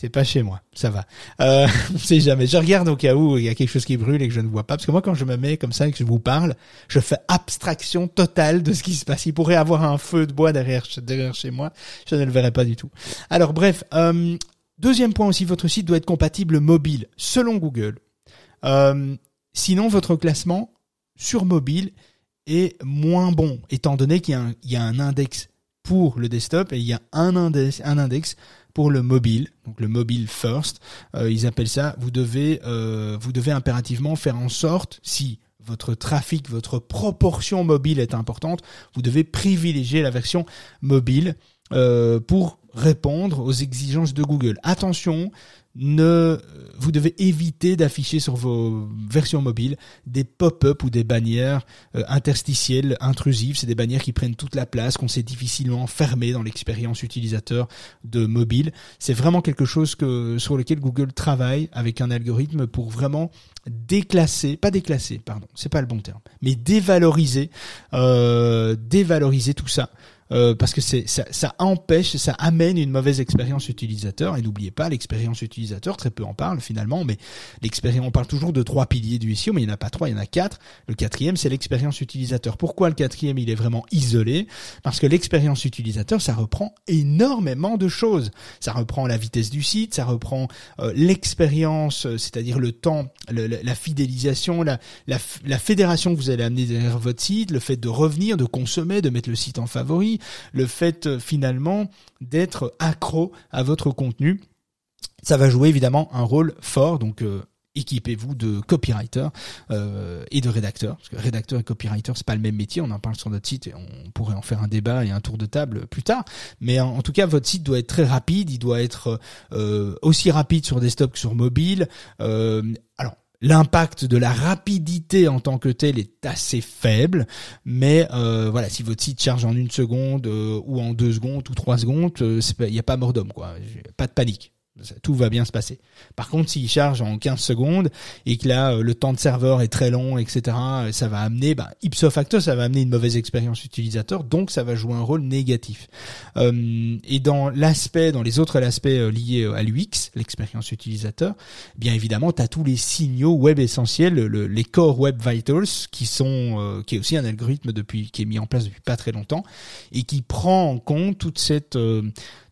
c'est pas chez moi, ça va. Euh, <laughs> on sait jamais. Je regarde au cas où il y a quelque chose qui brûle et que je ne vois pas. Parce que moi, quand je me mets comme ça et que je vous parle, je fais abstraction totale de ce qui se passe. Il pourrait avoir un feu de bois derrière, derrière chez moi. Je ne le verrai pas du tout. Alors bref, euh, deuxième point aussi, votre site doit être compatible mobile, selon Google. Euh, sinon, votre classement sur mobile est moins bon, étant donné qu'il y, a un index pour le desktop et il y a un index, un index pour le mobile, donc le mobile first. Euh, ils appellent ça. Vous devez, euh, vous devez impérativement faire en sorte, si votre trafic, votre proportion mobile est importante, vous devez privilégier la version mobile euh, pour répondre aux exigences de Google. Attention, ne, vous devez éviter d'afficher sur vos versions mobiles des pop-up ou des bannières euh, interstitielles intrusives. C'est des bannières qui prennent toute la place, qu'on sait difficilement fermer dans l'expérience utilisateur de mobile. C'est vraiment quelque chose que, sur lequel Google travaille avec un algorithme pour vraiment déclasser, pas déclasser, pardon, c'est pas le bon terme, mais dévaloriser, euh, dévaloriser tout ça euh, parce que c'est ça, ça, empêche, ça amène une mauvaise expérience utilisateur. Et n'oubliez pas, l'expérience utilisateur, très peu en parle finalement, mais l'expérience, on parle toujours de trois piliers du SEO, mais il n'y en a pas trois, il y en a quatre. Le quatrième, c'est l'expérience utilisateur. Pourquoi le quatrième, il est vraiment isolé? Parce que l'expérience utilisateur, ça reprend énormément de choses. Ça reprend la vitesse du site, ça reprend euh, l'expérience, euh, c'est-à-dire le temps, la fidélisation, la, la, la fédération que vous allez amener derrière votre site, le fait de revenir, de consommer, de mettre le site en favori, le fait euh, finalement d'être accro à votre contenu. Ça va jouer évidemment un rôle fort, donc euh, équipez-vous de copywriter euh, et de rédacteur parce que rédacteur et copywriter c'est pas le même métier. On en parle sur notre site et on pourrait en faire un débat et un tour de table plus tard. Mais en, tout cas votre site doit être très rapide. Il doit être aussi rapide sur desktop que sur mobile. Alors L'impact de la rapidité en tant que tel est assez faible, mais euh, voilà, si votre site charge en une seconde euh, ou en deux secondes ou trois secondes, euh, il n'y a pas mort d'homme, quoi. Pas de panique tout va bien se passer. Par contre, s'il charge en 15 secondes et que là euh, le temps de serveur est très long, etc., euh, ça va amener, bah, ipso facto, ça va amener une mauvaise expérience utilisateur, donc ça va jouer un rôle négatif. Euh, et dans l'aspect, dans les autres aspects liés à l'UX, l'expérience utilisateur, bien évidemment, tu as tous les signaux web essentiels, les core web vitals, qui sont, qui est aussi un algorithme depuis, qui est mis en place depuis pas très longtemps et qui prend en compte toute cette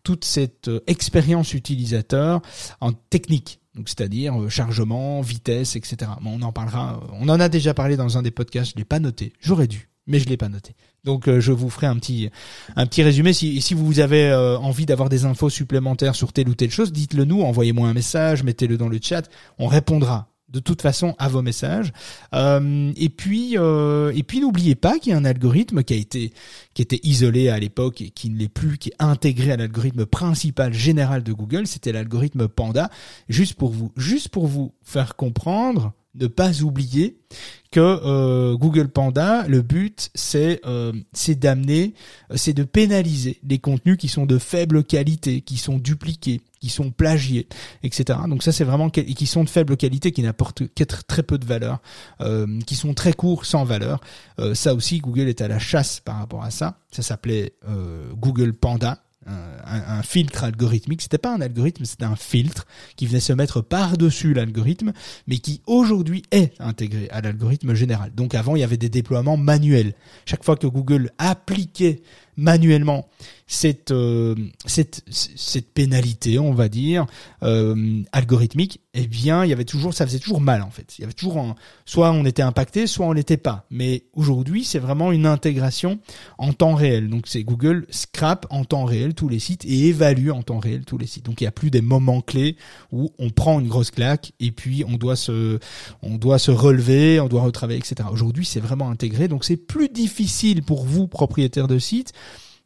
toute cette euh, expérience utilisateur en technique. C'est-à-dire euh, chargement, vitesse, etc. on en parlera. Euh, on en a déjà parlé dans un des podcasts. Je l'ai pas noté. J'aurais dû, mais je l'ai pas noté. Donc, je vous ferai un petit un petit résumé. Si, si vous avez envie d'avoir des infos supplémentaires sur telle ou telle chose, dites-le nous. Envoyez-moi un message, mettez-le dans le chat. On répondra de toute façon à vos messages. Euh, et puis, euh, et puis n'oubliez pas qu'il y a un algorithme qui a été qui était isolé à l'époque et qui ne l'est plus, qui est intégré à l'algorithme principal général de Google. C'était l'algorithme Panda. Juste pour vous, juste pour vous faire comprendre, ne pas oublier que euh, Google Panda, le but c'est euh, d'amener, c'est de pénaliser les contenus qui sont de faible qualité, qui sont dupliqués, qui sont plagiés, etc. Donc ça c'est vraiment et qui sont de faible qualité, qui n'apportent très peu de valeur, euh, qui sont très courts sans valeur. ça aussi Google est à la chasse par rapport à ça. Ça s'appelait Google Panda un, filtre algorithmique. C'était pas un algorithme, c'était un filtre qui venait se mettre par-dessus l'algorithme, mais qui aujourd'hui est intégré à l'algorithme général. Donc avant, il y avait des déploiements manuels. Chaque fois que Google appliquait manuellement cette euh, cette cette pénalité, on va dire euh, algorithmique, eh bien, il y avait toujours, ça faisait toujours mal en fait. Il y avait toujours un, soit on était impacté, soit on n'était pas. Mais aujourd'hui, c'est vraiment une intégration en temps réel. Donc, c'est Google scrape en temps réel tous les sites et évalue en temps réel tous les sites. Donc, il n'y a plus des moments clés où on prend une grosse claque et puis on doit se, on doit se relever, on doit retravailler, etc. Aujourd'hui, c'est vraiment intégré. Donc, c'est plus difficile pour vous, propriétaires de sites,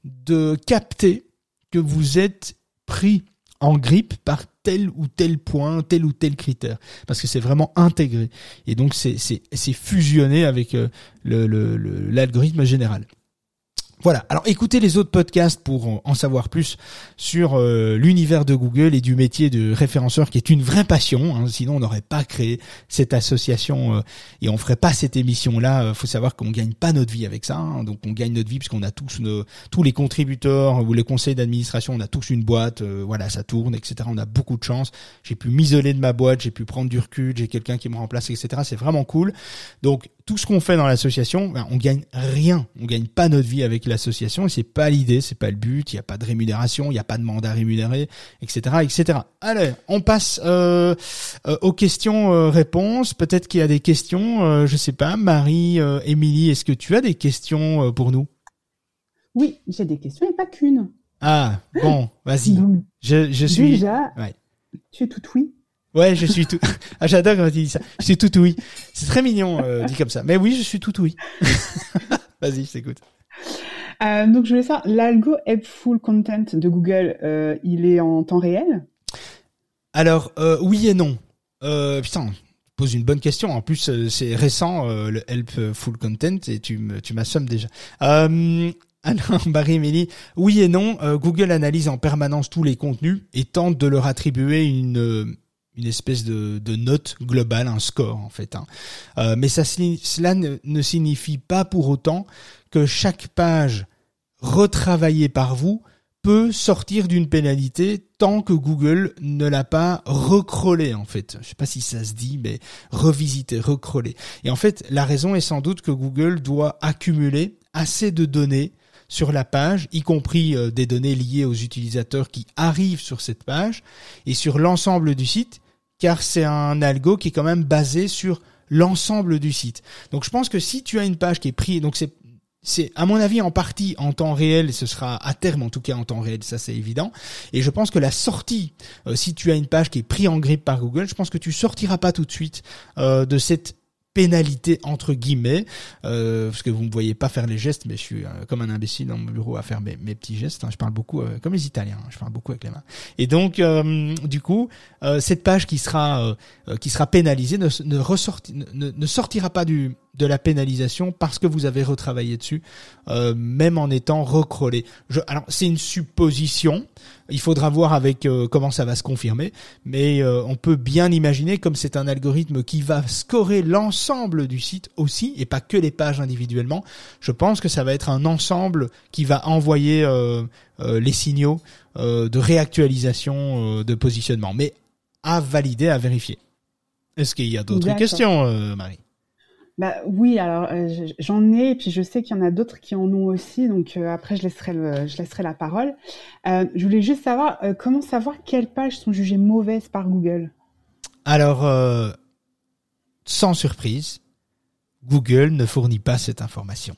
de capter que vous êtes pris en grippe par tel ou tel point, tel ou tel critère, parce que c'est vraiment intégré. Et donc c'est fusionné avec euh, l'algorithme le, général. Voilà. Alors écoutez les autres podcasts pour en savoir plus sur euh, l'univers de Google et du métier de référenceur qui est une vraie passion. Hein. sinon on n'aurait pas créé cette association euh, et on ferait pas cette émission là. Euh, faut savoir qu'on gagne pas notre vie avec ça. Hein. donc on gagne notre vie puisqu'on a tous nos, tous les contributeurs ou les conseils d'administration. On a tous une boîte. voilà, ça tourne, etc. On a beaucoup de chance. J'ai pu m'isoler de ma boîte. J'ai pu prendre du recul. J'ai quelqu'un qui me remplace, etc. C'est vraiment cool. Donc tout ce qu'on fait dans l'association, ben, on gagne rien, on gagne pas notre vie avec l'association et c'est pas l'idée, c'est pas le but. Il y a pas de rémunération, il y a pas de mandat rémunéré, etc., etc. Allez, on passe euh, euh, aux questions-réponses. Peut-être qu'il y a des questions, je sais pas. Marie, Émilie, est-ce que tu as des questions pour nous? Oui, j'ai des questions et pas qu'une. Ah bon, vas-y. Je, je suis. Déjà, tu es tout oui. Ouais, je suis tout. <laughs> Ah, j'adore quand tu dis ça. Je suis tout oui. C'est très mignon euh, dit comme ça. Mais oui, je suis tout oui. <laughs> Vas-y, je t'écoute. Euh, donc je voulais savoir, l'algo Helpful Content de Google, euh, il est en temps réel? Alors euh, oui et non. Euh, putain, pose une bonne question. En plus, euh, c'est récent le Helpful Content et tu me tu m'assommes déjà. Euh, alors, <laughs> Barry Emily, oui et non. Google analyse en permanence tous les contenus et tente de leur attribuer une une espèce de, note globale, un score en fait. Hein. Euh, mais cela ne, signifie pas pour autant que chaque page retravaillée par vous peut sortir d'une pénalité tant que Google ne l'a pas recrollé en fait. Je sais pas si ça se dit, mais revisiter, recroller. Et en fait, la raison est sans doute que Google doit accumuler assez de données sur la page, y compris euh, des données liées aux utilisateurs qui arrivent sur cette page et sur l'ensemble du site, car c'est un algo qui est quand même basé sur l'ensemble du site. Donc je pense que si tu as une page qui est prise, donc c'est c'est à mon avis en partie en temps réel, ce sera à terme en tout cas en temps réel, ça c'est évident. Et je pense que la sortie, euh, si tu as une page qui est prise en grippe par Google, je pense que tu sortiras pas tout de suite euh, de cette pénalité entre guillemets euh, parce que vous me voyez pas faire les gestes mais je suis euh, comme un imbécile dans mon bureau à faire mes, mes petits gestes hein. je parle beaucoup euh, comme les italiens hein. je parle beaucoup avec les mains et donc euh, du coup cette page qui sera qui sera pénalisée ne ne, ressorti, ne, ne sortira pas du de la pénalisation parce que vous avez retravaillé dessus, euh, même en étant recrollé. Je, alors c'est une supposition, il faudra voir avec euh, comment ça va se confirmer, mais euh, on peut bien imaginer comme c'est un algorithme qui va scorer l'ensemble du site aussi et pas que les pages individuellement. Je pense que ça va être un ensemble qui va envoyer les signaux de réactualisation de positionnement, mais à valider, à vérifier. Est-ce qu'il y a d'autres questions, Marie? Bah oui, alors euh, j'en ai, et puis je sais qu'il y en a d'autres qui en ont aussi, donc euh, après je laisserai, la parole. Euh, je voulais juste savoir comment savoir quelles pages sont jugées mauvaises par Google? Alors, sans surprise, Google ne fournit pas cette information.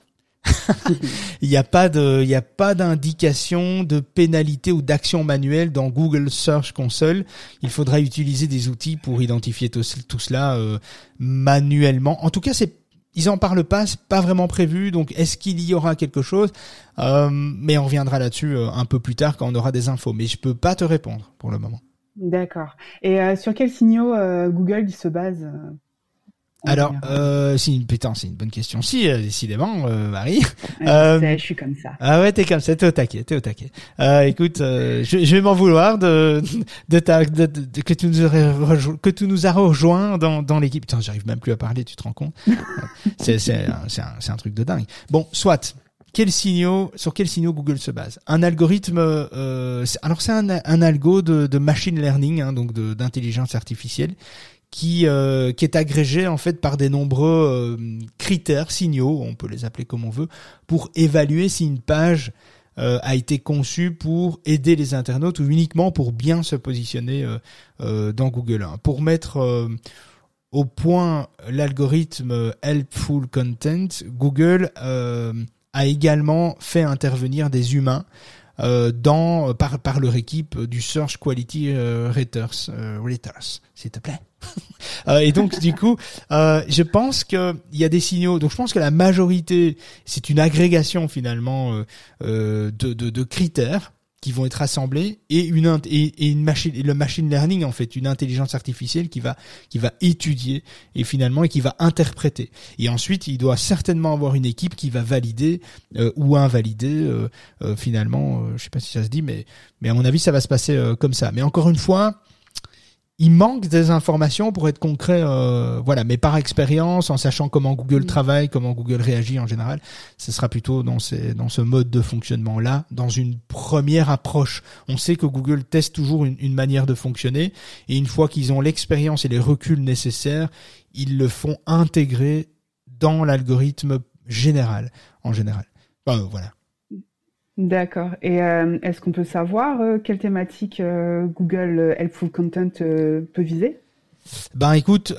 <laughs> il n'y a pas de, il n'y a pas d'indication de pénalité ou d'action manuelle dans Google Search Console. Il faudra utiliser des outils pour identifier tout, cela euh, manuellement. En tout cas, c'est ils en parlent pas, c'est pas vraiment prévu. Donc, est-ce qu'il y aura quelque chose euh, Mais on reviendra là-dessus euh, un peu plus tard quand on aura des infos. Mais je peux pas te répondre pour le moment. D'accord. Et sur quels signaux Google il se base alors, euh, c'est une putain, c'est une bonne question. Si, euh, décidément, euh, Marie. Euh, je suis comme ça. Ah ouais, t'es comme ça, t'es au taquet, t'es au taquet. Euh, écoute, euh, je, je, vais m'en vouloir de de, ta, de, que tu nous rejoint, que tu nous as rejoint dans dans l'équipe. Putain, j'arrive même plus à parler, tu te rends compte? C'est <laughs> c'est c'est un, un truc de dingue. Bon, soit. Quels signaux, sur quels signaux Google se base? Un algorithme, euh, alors c'est un, un algo de, de machine learning, hein, donc d'intelligence artificielle, qui euh, qui est agrégé en fait par des nombreux euh, critères, signaux, on peut les appeler comme on veut, pour évaluer si une page euh, a été conçue pour aider les internautes ou uniquement pour bien se positionner dans Google. Pour mettre au point l'algorithme Helpful Content, Google a également fait intervenir des humains euh, dans par par leur équipe du Search Quality euh, Raters, euh, s'il te plaît. <laughs> et donc du coup, je pense que il y a des signaux. Donc je pense que la majorité, c'est une agrégation finalement de, de, de critères qui vont être assemblés et une et, une machine le machine learning en fait une intelligence artificielle qui va qui va étudier et finalement et qui va interpréter. Et ensuite il doit certainement avoir une équipe qui va valider euh, ou invalider euh, euh, finalement je sais pas si ça se dit mais mais à mon avis ça va se passer comme ça. Mais encore une fois il manque des informations pour être concret, euh, voilà. Mais par expérience, en sachant comment Google mm. travaille, comment Google réagit en général, ce sera plutôt dans ces, dans ce mode de fonctionnement là, dans une première approche. On sait que Google teste toujours une, une manière de fonctionner, et une fois qu'ils ont l'expérience et les reculs nécessaires, ils le font intégrer dans l'algorithme général, en général. Enfin, voilà. D'accord. Et euh, est-ce qu'on peut savoir euh, quelle thématique euh, Google Helpful Content peut viser? Ben écoute,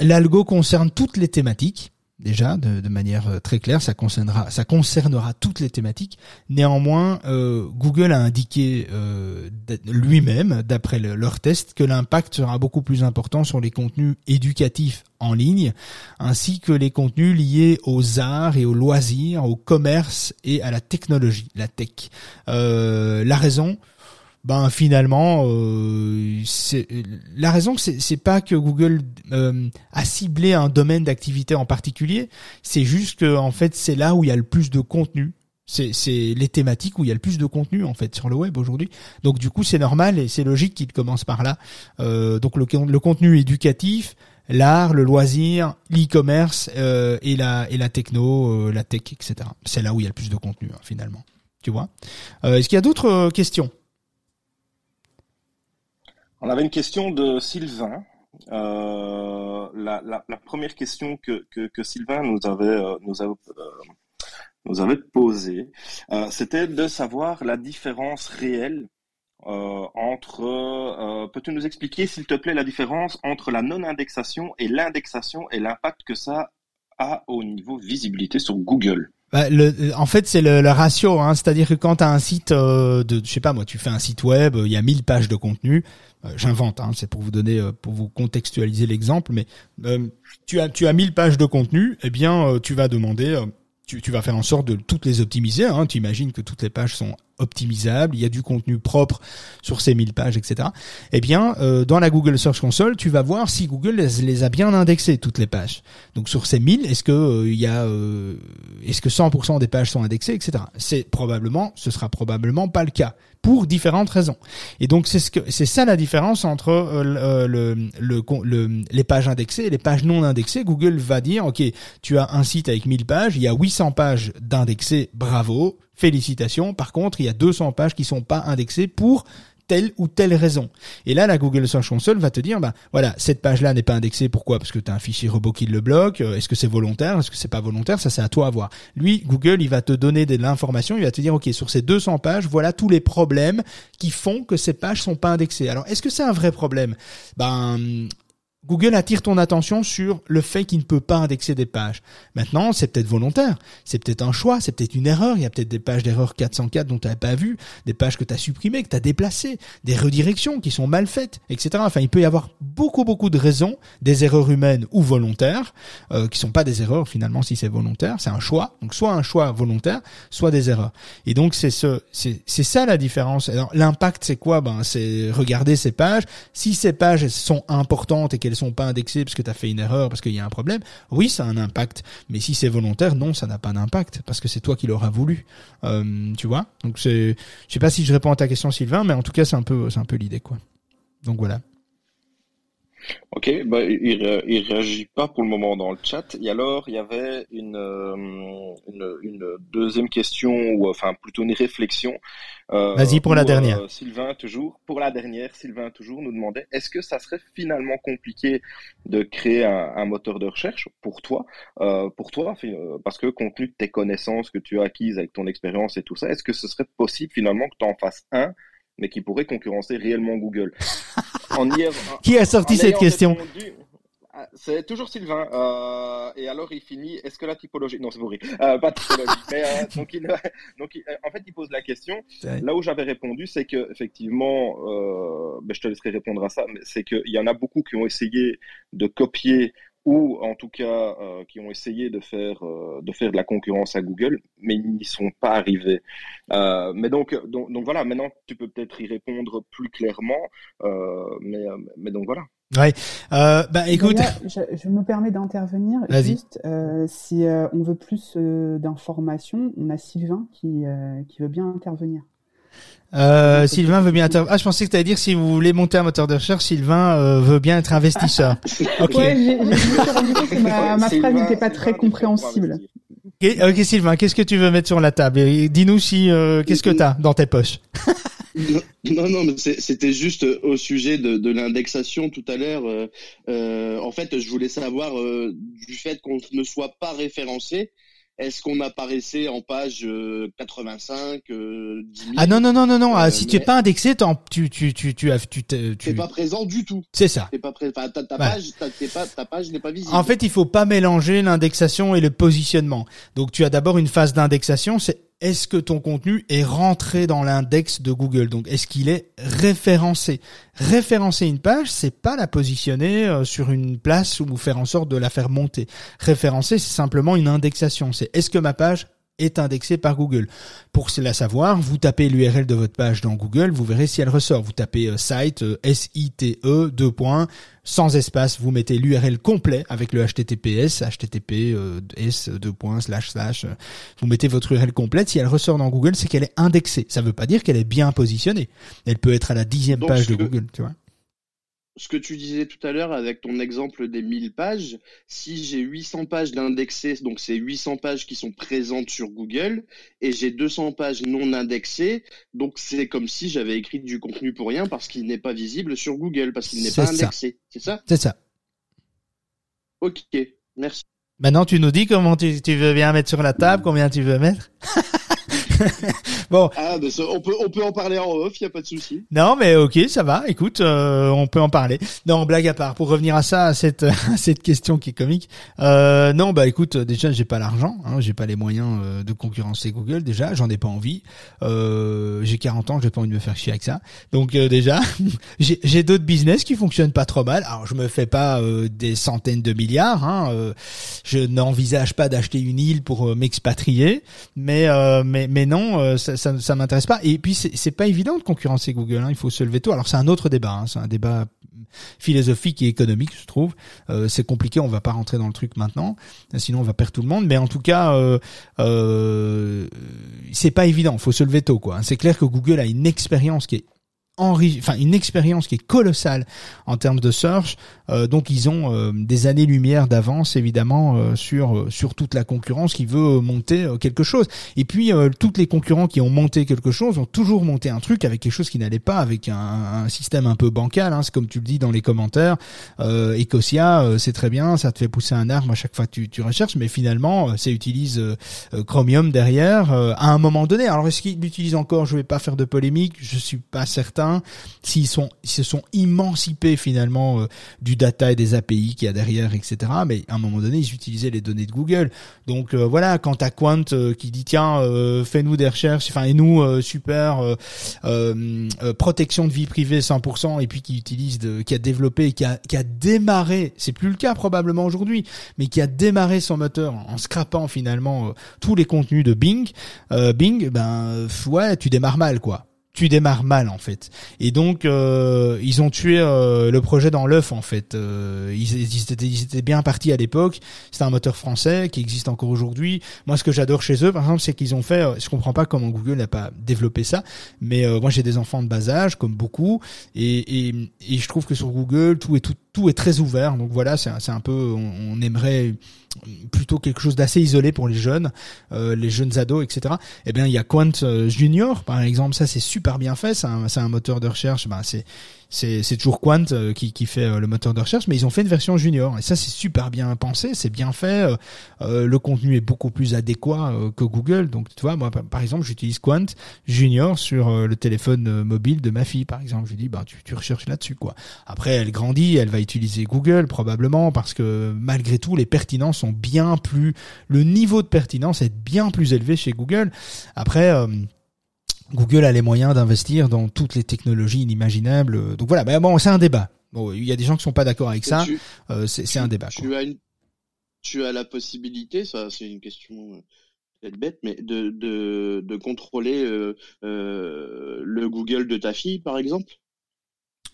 l'algo concerne toutes les thématiques déjà de, manière euh, très claire, ça concernera, ça concernera toutes les thématiques. Néanmoins, euh, Google a indiqué euh, lui-même, d'après leur test, que l'impact sera beaucoup plus important sur les contenus éducatifs en ligne, ainsi que les contenus liés aux arts et aux loisirs, au commerce et à la technologie, la tech. la raison, ben finalement euh, la raison c'est pas que Google euh, a ciblé un domaine d'activité en particulier. C'est juste que en fait c'est là où il y a le plus de contenu. C'est les thématiques où il y a le plus de contenu en fait sur le web aujourd'hui. Donc du coup c'est normal et c'est logique qu'il commence par là. Euh, donc le, le contenu éducatif l'art le loisir l'e-commerce euh, et la et la techno euh, la tech etc c'est là où il y a le plus de contenu hein, finalement. Tu vois? Est-ce qu'il y a d'autres questions? On avait une question de Sylvain. Euh, la, première question que, Sylvain nous avait, euh, euh, nous avait posée, c'était de savoir la différence réelle entre. Peux-tu nous expliquer, s'il te plaît, la différence entre la non-indexation et l'indexation et l'impact que ça a au niveau visibilité sur Google? Bah, le, en fait, c'est le, ratio, hein, c'est-à-dire que quand tu as un site de, je sais pas moi, tu fais un site web, il y a 1000 pages de contenu, euh, j'invente, hein, c'est pour vous donner, euh, pour vous contextualiser l'exemple, mais euh, tu as tu as 1000 pages de contenu, eh bien tu vas demander, tu, tu vas faire en sorte de toutes les optimiser. Hein, tu imagines que toutes les pages sont optimisable, il y a du contenu propre sur ces 1000 pages, etc. Eh bien, euh, dans la Google Search Console, tu vas voir si Google les, a bien indexées toutes les pages. Donc sur ces 1000, est-ce que euh, il y a, euh, est-ce que 100% des pages sont indexées, etc. C'est probablement, ce sera probablement pas le cas pour différentes raisons. Et donc c'est ce que c'est ça la différence entre le, le, le, les pages indexées et les pages non indexées. Google va dire OK, tu as un site avec 1000 pages, il y a 800 pages d'indexées, bravo, félicitations. Par contre, il y a 200 pages qui sont pas indexées pour telle ou telle raison. Et là, la Google Search Console va te dire, bah voilà, cette page-là n'est pas indexée. Pourquoi? Parce que tu as un fichier robot qui le bloque. Euh, est-ce que c'est volontaire? Est-ce que c'est pas volontaire? Ça, c'est à toi à voir. Lui, Google, il va te donner de l'information. Il va te dire, ok, sur ces 200 pages, voilà tous les problèmes qui font que ces pages sont pas indexées. Alors, est-ce que c'est un vrai problème? Ben Google attire ton attention sur le fait qu'il ne peut pas indexer des pages. Maintenant, c'est peut-être volontaire, c'est peut-être un choix, c'est peut-être une erreur. Il y a peut-être des pages d'erreur 404 dont tu n'avais pas vu, des pages que tu as supprimées, que tu as déplacées, des redirections qui sont mal faites, etc. Enfin, il peut y avoir beaucoup, beaucoup de raisons, des erreurs humaines ou volontaires, euh, qui sont pas des erreurs finalement si c'est volontaire, c'est un choix. Donc soit un choix volontaire, soit des erreurs. Et donc c'est ce, c'est, c'est ça la différence. Alors l'impact c'est quoi? Ben c'est regarder ces pages. Si ces pages sont importantes et qu'elles sont pas indexées parce que tu as fait une erreur, parce qu'il y a un problème, oui, ça a un impact. Mais si c'est volontaire, non, ça n'a pas d'impact parce que c'est toi qui l'auras voulu. Euh, tu vois? Donc c'est, je sais pas si je réponds à ta question, Sylvain, mais en tout cas, c'est un peu, un peu l'idée, quoi. Donc voilà. Ok, bah, il, il réagit pas pour le moment dans le chat. Et alors, il y avait une, euh, une, une deuxième question, ou enfin plutôt une réflexion. Euh, Vas-y pour la dernière. Euh, Sylvain toujours, pour la dernière, Sylvain toujours nous demandait est-ce que ça serait finalement compliqué de créer un, un moteur de recherche pour toi, euh, pour toi, parce que compte tenu de tes connaissances que tu as acquises avec ton expérience et tout ça, est-ce que ce serait possible finalement que tu en fasses un mais qui pourrait concurrencer réellement Google? <laughs> qui a sorti cette question ah, c'est toujours Sylvain. Euh, et alors, il finit. Est-ce que la typologie Non, c'est pourri. Euh, pas typologie. mais euh, <laughs> donc, il, donc en fait, il pose la question. Là où j'avais répondu, c'est que effectivement, ben, je te laisserai répondre à ça. Mais c'est qu'il y en a beaucoup qui ont essayé de copier ou en tout cas euh, qui ont essayé de faire euh, de faire de la concurrence à Google, mais ils n'y sont pas arrivés. Euh, mais donc, donc, donc voilà, maintenant tu peux peut-être y répondre plus clairement, mais mais donc voilà. Ouais. bah écoute, je, je, me permets d'intervenir. Juste, si on veut plus d'informations, on a Sylvain qui qui veut bien intervenir. Euh, Sylvain veut bien intervenir. Ah, je pensais que tu allais dire si vous voulez monter un moteur de recherche, Sylvain euh, veut bien être investisseur. <laughs> ok. Ouais, j'ai, <laughs> rendu compte que ma, ma phrase n'était pas très compréhensible. ok, Sylvain, qu'est-ce que tu veux mettre sur la table? Dis-nous si euh, qu'est-ce que tu as dans tes poches? Non, non, mais c'était juste au sujet de, de l'indexation tout à l'heure. Euh, euh, en fait, je voulais savoir euh, du fait qu'on ne soit pas référencé, est-ce qu'on apparaissait en page 85, euh, 10 000 Ah non non non non non. ah, si tu es pas indexé, tu tu tu tu as tu tu. T'es pas présent du tout. C'est ça. T'es pas pré... ta, ta page, ta, pas, ta page n'est pas visible. En fait, il faut pas mélanger l'indexation et le positionnement. Donc, tu as d'abord une phase d'indexation, c'est est-ce que ton contenu est rentré dans l'index de Google? Donc, est-ce qu'il est référencé? Référencer une page, c'est pas la positionner euh, sur une place ou faire en sorte de la faire monter. Référencer, c'est simplement une indexation. C'est est-ce que ma page est indexée par Google. Pour cela savoir, vous tapez l'URL de votre page dans Google, vous verrez si elle ressort. Vous tapez euh, site, euh, S-I-T-E, deux points, sans espace, vous mettez l'URL complet avec le HTTPS, HTTPS, deux points, slash, slash. Vous mettez votre URL complète. Si elle ressort dans Google, c'est qu'elle est indexée. Ça ne veut pas dire qu'elle est bien positionnée. Elle peut être à la dixième page de Google, tu vois ce que tu disais tout à l'heure avec ton exemple des 1000 pages, si j'ai 800 pages d'indexées, donc c'est 800 pages qui sont présentes sur Google, et j'ai 200 pages non indexées, donc c'est comme si j'avais écrit du contenu pour rien parce qu'il n'est pas visible sur Google, parce qu'il n'est pas indexé. C'est ça? C'est ça. Ok, merci. Maintenant, tu nous dis comment tu, tu veux bien mettre sur la table, combien tu veux mettre? <laughs> <laughs> bon. Ah, on peut on peut en parler en off, y a pas de souci. Non, mais ok, ça va. Écoute, euh, on peut en parler. Non, blague à part. Pour revenir à ça, à cette <laughs> à cette question qui est comique. Euh, non, bah écoute, déjà j'ai pas l'argent, hein, j'ai pas les moyens euh, de concurrencer Google. Déjà, j'en ai pas envie. Euh, j'ai 40 ans, j'ai pas envie de me faire chier avec ça. Donc euh, déjà, <laughs> j'ai d'autres business qui fonctionnent pas trop mal. Alors je me fais pas des centaines de milliards. Hein, je n'envisage pas d'acheter une île pour m'expatrier, mais mais mais non, ça, ça, ça m'intéresse pas. Et puis c'est pas évident de concurrencer Google. Hein. Il faut se lever tôt. Alors c'est un autre débat. Hein. C'est un débat philosophique et économique, je trouve. Euh, c'est compliqué. On va pas rentrer dans le truc maintenant, sinon on va perdre tout le monde. Mais en tout cas, euh, euh, c'est pas évident. Il faut se lever tôt, quoi. C'est clair que Google a une expérience qui est enfin une expérience qui est colossale en termes de search. Euh, donc ils ont euh, des années-lumière d'avance évidemment euh, sur sur toute la concurrence qui veut monter quelque chose. Et puis toutes les concurrents qui ont monté quelque chose ont toujours monté un truc avec quelque chose qui n'allait pas, avec un, un, système un peu bancal. Hein, c'est comme tu le dis dans les commentaires. Ecosia, c'est très bien, ça te fait pousser un arbre à chaque fois que tu, tu recherches, mais finalement ça utilise Chromium derrière à un moment donné. Alors est-ce qu'il l'utilise encore? Je vais pas faire de polémique, je suis pas certain s'ils sont, se sont émancipés finalement euh, du data et des API qu'il y a derrière, etc. Mais à un moment donné, ils utilisaient les données de Google. Donc euh, voilà, quand à Quant euh, qui dit tiens, fais-nous des recherches, enfin et nous super protection de vie privée 100%, et puis qui utilise, de, qui a développé, qui a, qui a démarré, c'est plus le cas probablement aujourd'hui, mais qui a démarré son moteur en scrapant finalement tous les contenus de Bing, Bing, ben ouais, tu démarres mal quoi tu démarres mal en fait. Et donc euh, ils ont tué euh, le projet dans l'œuf en fait. Euh, ils, étaient, ils, étaient, bien partis à l'époque. C'est un moteur français qui existe encore aujourd'hui. Moi ce que j'adore chez eux par exemple c'est qu'ils ont fait. Je comprends pas comment Google n'a pas développé ça, mais moi j'ai des enfants de bas âge comme beaucoup et, et, et, je trouve que sur Google tout est tout, est très ouvert. Donc voilà c'est un peu on aimerait plutôt quelque chose d'assez isolé pour les jeunes, euh, les jeunes ados, etc. Eh bien, il y a Quant euh, Junior, par exemple, ça c'est super bien fait, c'est un, un, moteur de recherche, ben, c'est c'est toujours Quant euh, qui qui fait euh, le moteur de recherche, mais ils ont fait une version junior et ça c'est super bien pensé, c'est bien fait. Euh, le contenu est beaucoup plus adéquat que Google. Donc tu vois, moi par exemple, j'utilise Quant Junior sur le téléphone mobile de ma fille, par exemple. Je lui dis bah tu tu recherches là-dessus quoi. Après elle grandit, elle va utiliser Google probablement parce que malgré tout les pertinences sont bien plus, le niveau de pertinence est bien plus élevé chez Google. Après Google a les moyens d'investir dans toutes les technologies inimaginables. Donc voilà, mais bon, c'est un débat. Bon, il y a des gens qui sont pas d'accord avec ça. Euh, c'est un débat. Tu as, une, tu as la possibilité, ça c'est une question euh, peut-être bête, mais de, de, de contrôler euh, euh, le Google de ta fille, par exemple?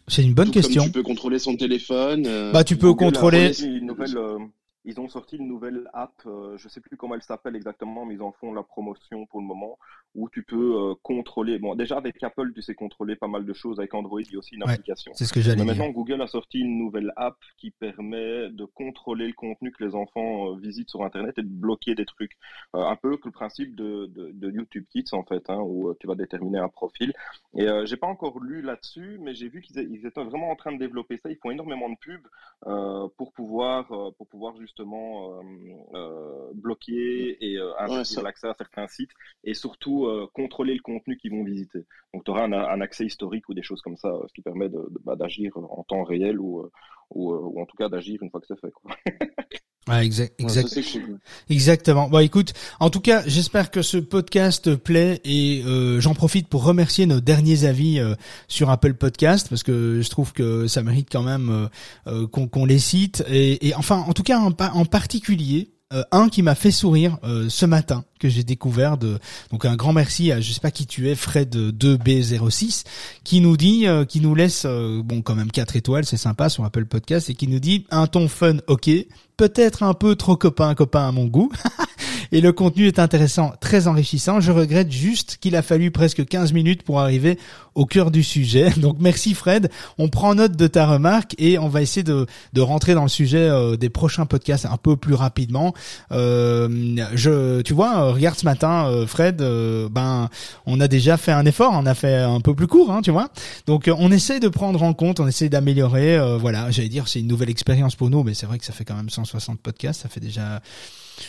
C'est une bonne question. tu peux contrôler son téléphone. bah, tu peux contrôler. Une nouvelle, ils ont sorti une nouvelle app, euh, je sais plus comment elle s'appelle exactement, mais ils en font la promotion pour le moment, où tu peux euh, contrôler. Bon, déjà avec Apple, tu sais contrôler pas mal de choses. Avec Android, il y a aussi une Ouais, application. C'est ce que j'allais Mais dire. maintenant, Google a sorti une nouvelle app qui permet de contrôler le contenu que les enfants euh, visitent sur Internet et de bloquer des trucs. Euh, un peu que le principe de, de, de YouTube Kids, en fait, hein, où euh, tu vas déterminer un profil. Et euh, j'ai pas encore lu là-dessus, mais j'ai vu qu'ils étaient vraiment en train de développer ça. Ils font énormément de pubs euh, pour pouvoir euh, pour pouvoir justement euh, euh, bloquer et euh, interdire l'accès à certains sites et surtout euh, contrôler le contenu qu'ils vont visiter. Donc tu auras un, un accès historique ou des choses comme ça, euh, ce qui permet de, de- bah, d'agir en temps réel ou euh, ou, ou en tout cas d'agir une fois que c'est fait. Quoi. <laughs> Ouais, exact. Exactement. Bon, écoute, en tout cas, j'espère que ce podcast plaît et euh, j'en profite pour remercier nos derniers avis euh, sur Apple Podcast parce que je trouve que ça mérite quand même euh, qu'on les cite et, et enfin, en tout cas, en particulier. Euh, un qui m'a fait sourire euh, ce matin que j'ai découvert de donc un grand merci à je sais pas qui tu es Fred 2B06 qui nous dit euh, qui nous laisse euh, bon quand même 4 étoiles c'est sympa sur Apple Podcast et qui nous dit un ton fun ok peut-être un peu trop copain copain à mon goût <laughs> et le contenu est intéressant, très enrichissant. Je regrette juste qu'il a fallu presque 15 minutes pour arriver au cœur du sujet. <laughs> Donc merci Fred, on prend note de ta remarque et on va essayer de, de rentrer dans le sujet euh, des prochains podcasts un peu plus rapidement. Euh, je, tu vois, euh, regarde ce matin, Fred, ben on a déjà fait un effort, on a fait un peu plus court, hein, tu vois. Donc on essaie de prendre en compte, on essaie d'améliorer. voilà, j'allais dire c'est une nouvelle expérience pour nous, mais c'est vrai que ça fait quand même 160 podcasts, ça fait déjà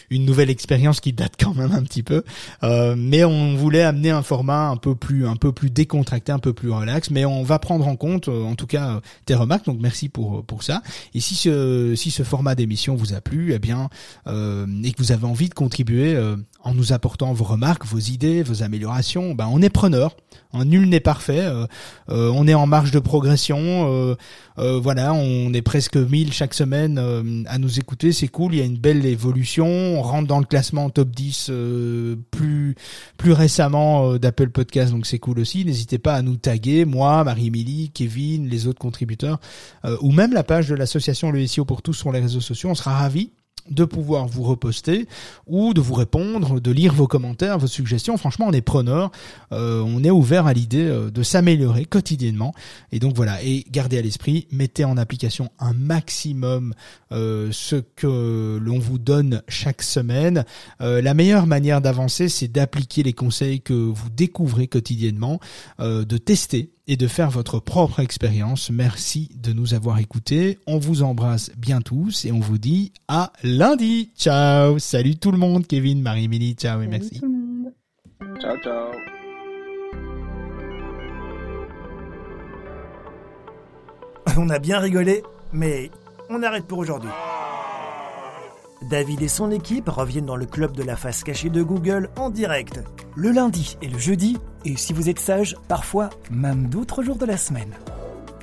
une nouvelle expérience qui date quand même un petit peu. Euh, mais on voulait amener un format un peu plus un peu plus décontracté, un peu plus relax. Mais on va prendre en compte, euh, en tout cas, euh, tes remarques. Donc merci pour pour ça. Et si ce si ce format d'émission vous a plu, eh bien, euh, et que vous avez envie de contribuer euh, en nous apportant vos remarques, vos idées, vos améliorations, ben on est preneur. Hein, Nul n'est parfait. euh, euh, on est en marge de progression. euh, voilà, on est presque 1000 chaque semaine à nous écouter, c'est cool, il y a une belle évolution, on rentre dans le classement top 10 euh, plus plus récemment d'Apple Podcast, donc c'est cool aussi. N'hésitez pas à nous taguer, moi, Marie-Émilie, Kevin, les autres contributeurs, ou même la page de l'association Le SEO pour tous sur les réseaux sociaux, on sera ravis de pouvoir vous reposter ou de vous répondre, de lire vos commentaires, vos suggestions. Franchement, on est preneur, euh, on est ouvert à l'idée euh, de s'améliorer quotidiennement. Et donc voilà, et gardez à l'esprit, mettez en application un maximum euh, ce que l'on vous donne chaque semaine. La meilleure manière d'avancer, c'est d'appliquer les conseils que vous découvrez quotidiennement, de tester et de faire votre propre expérience. Merci de nous avoir écoutés. On vous embrasse bien tous et on vous dit à lundi. Ciao. Salut tout le monde. Kevin, Marie-Émilie. Ciao et Salut merci. tout le monde. Ciao, ciao. On a bien rigolé, mais on arrête pour aujourd'hui. David et son équipe reviennent dans le club de la face cachée de Google en direct, le lundi et le jeudi, et si vous êtes sage, parfois même d'autres jours de la semaine.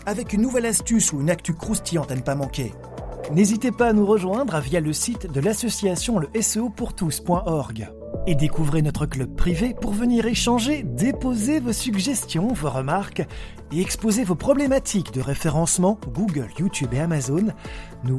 Avec une nouvelle astuce ou une actu croustillante à ne pas manquer. N'hésitez pas à nous rejoindre via le site de l'association le SEOpourtous.org et découvrez notre club privé pour venir échanger, déposer vos suggestions, vos remarques et exposer vos problématiques de référencement Google, YouTube et Amazon. Nous,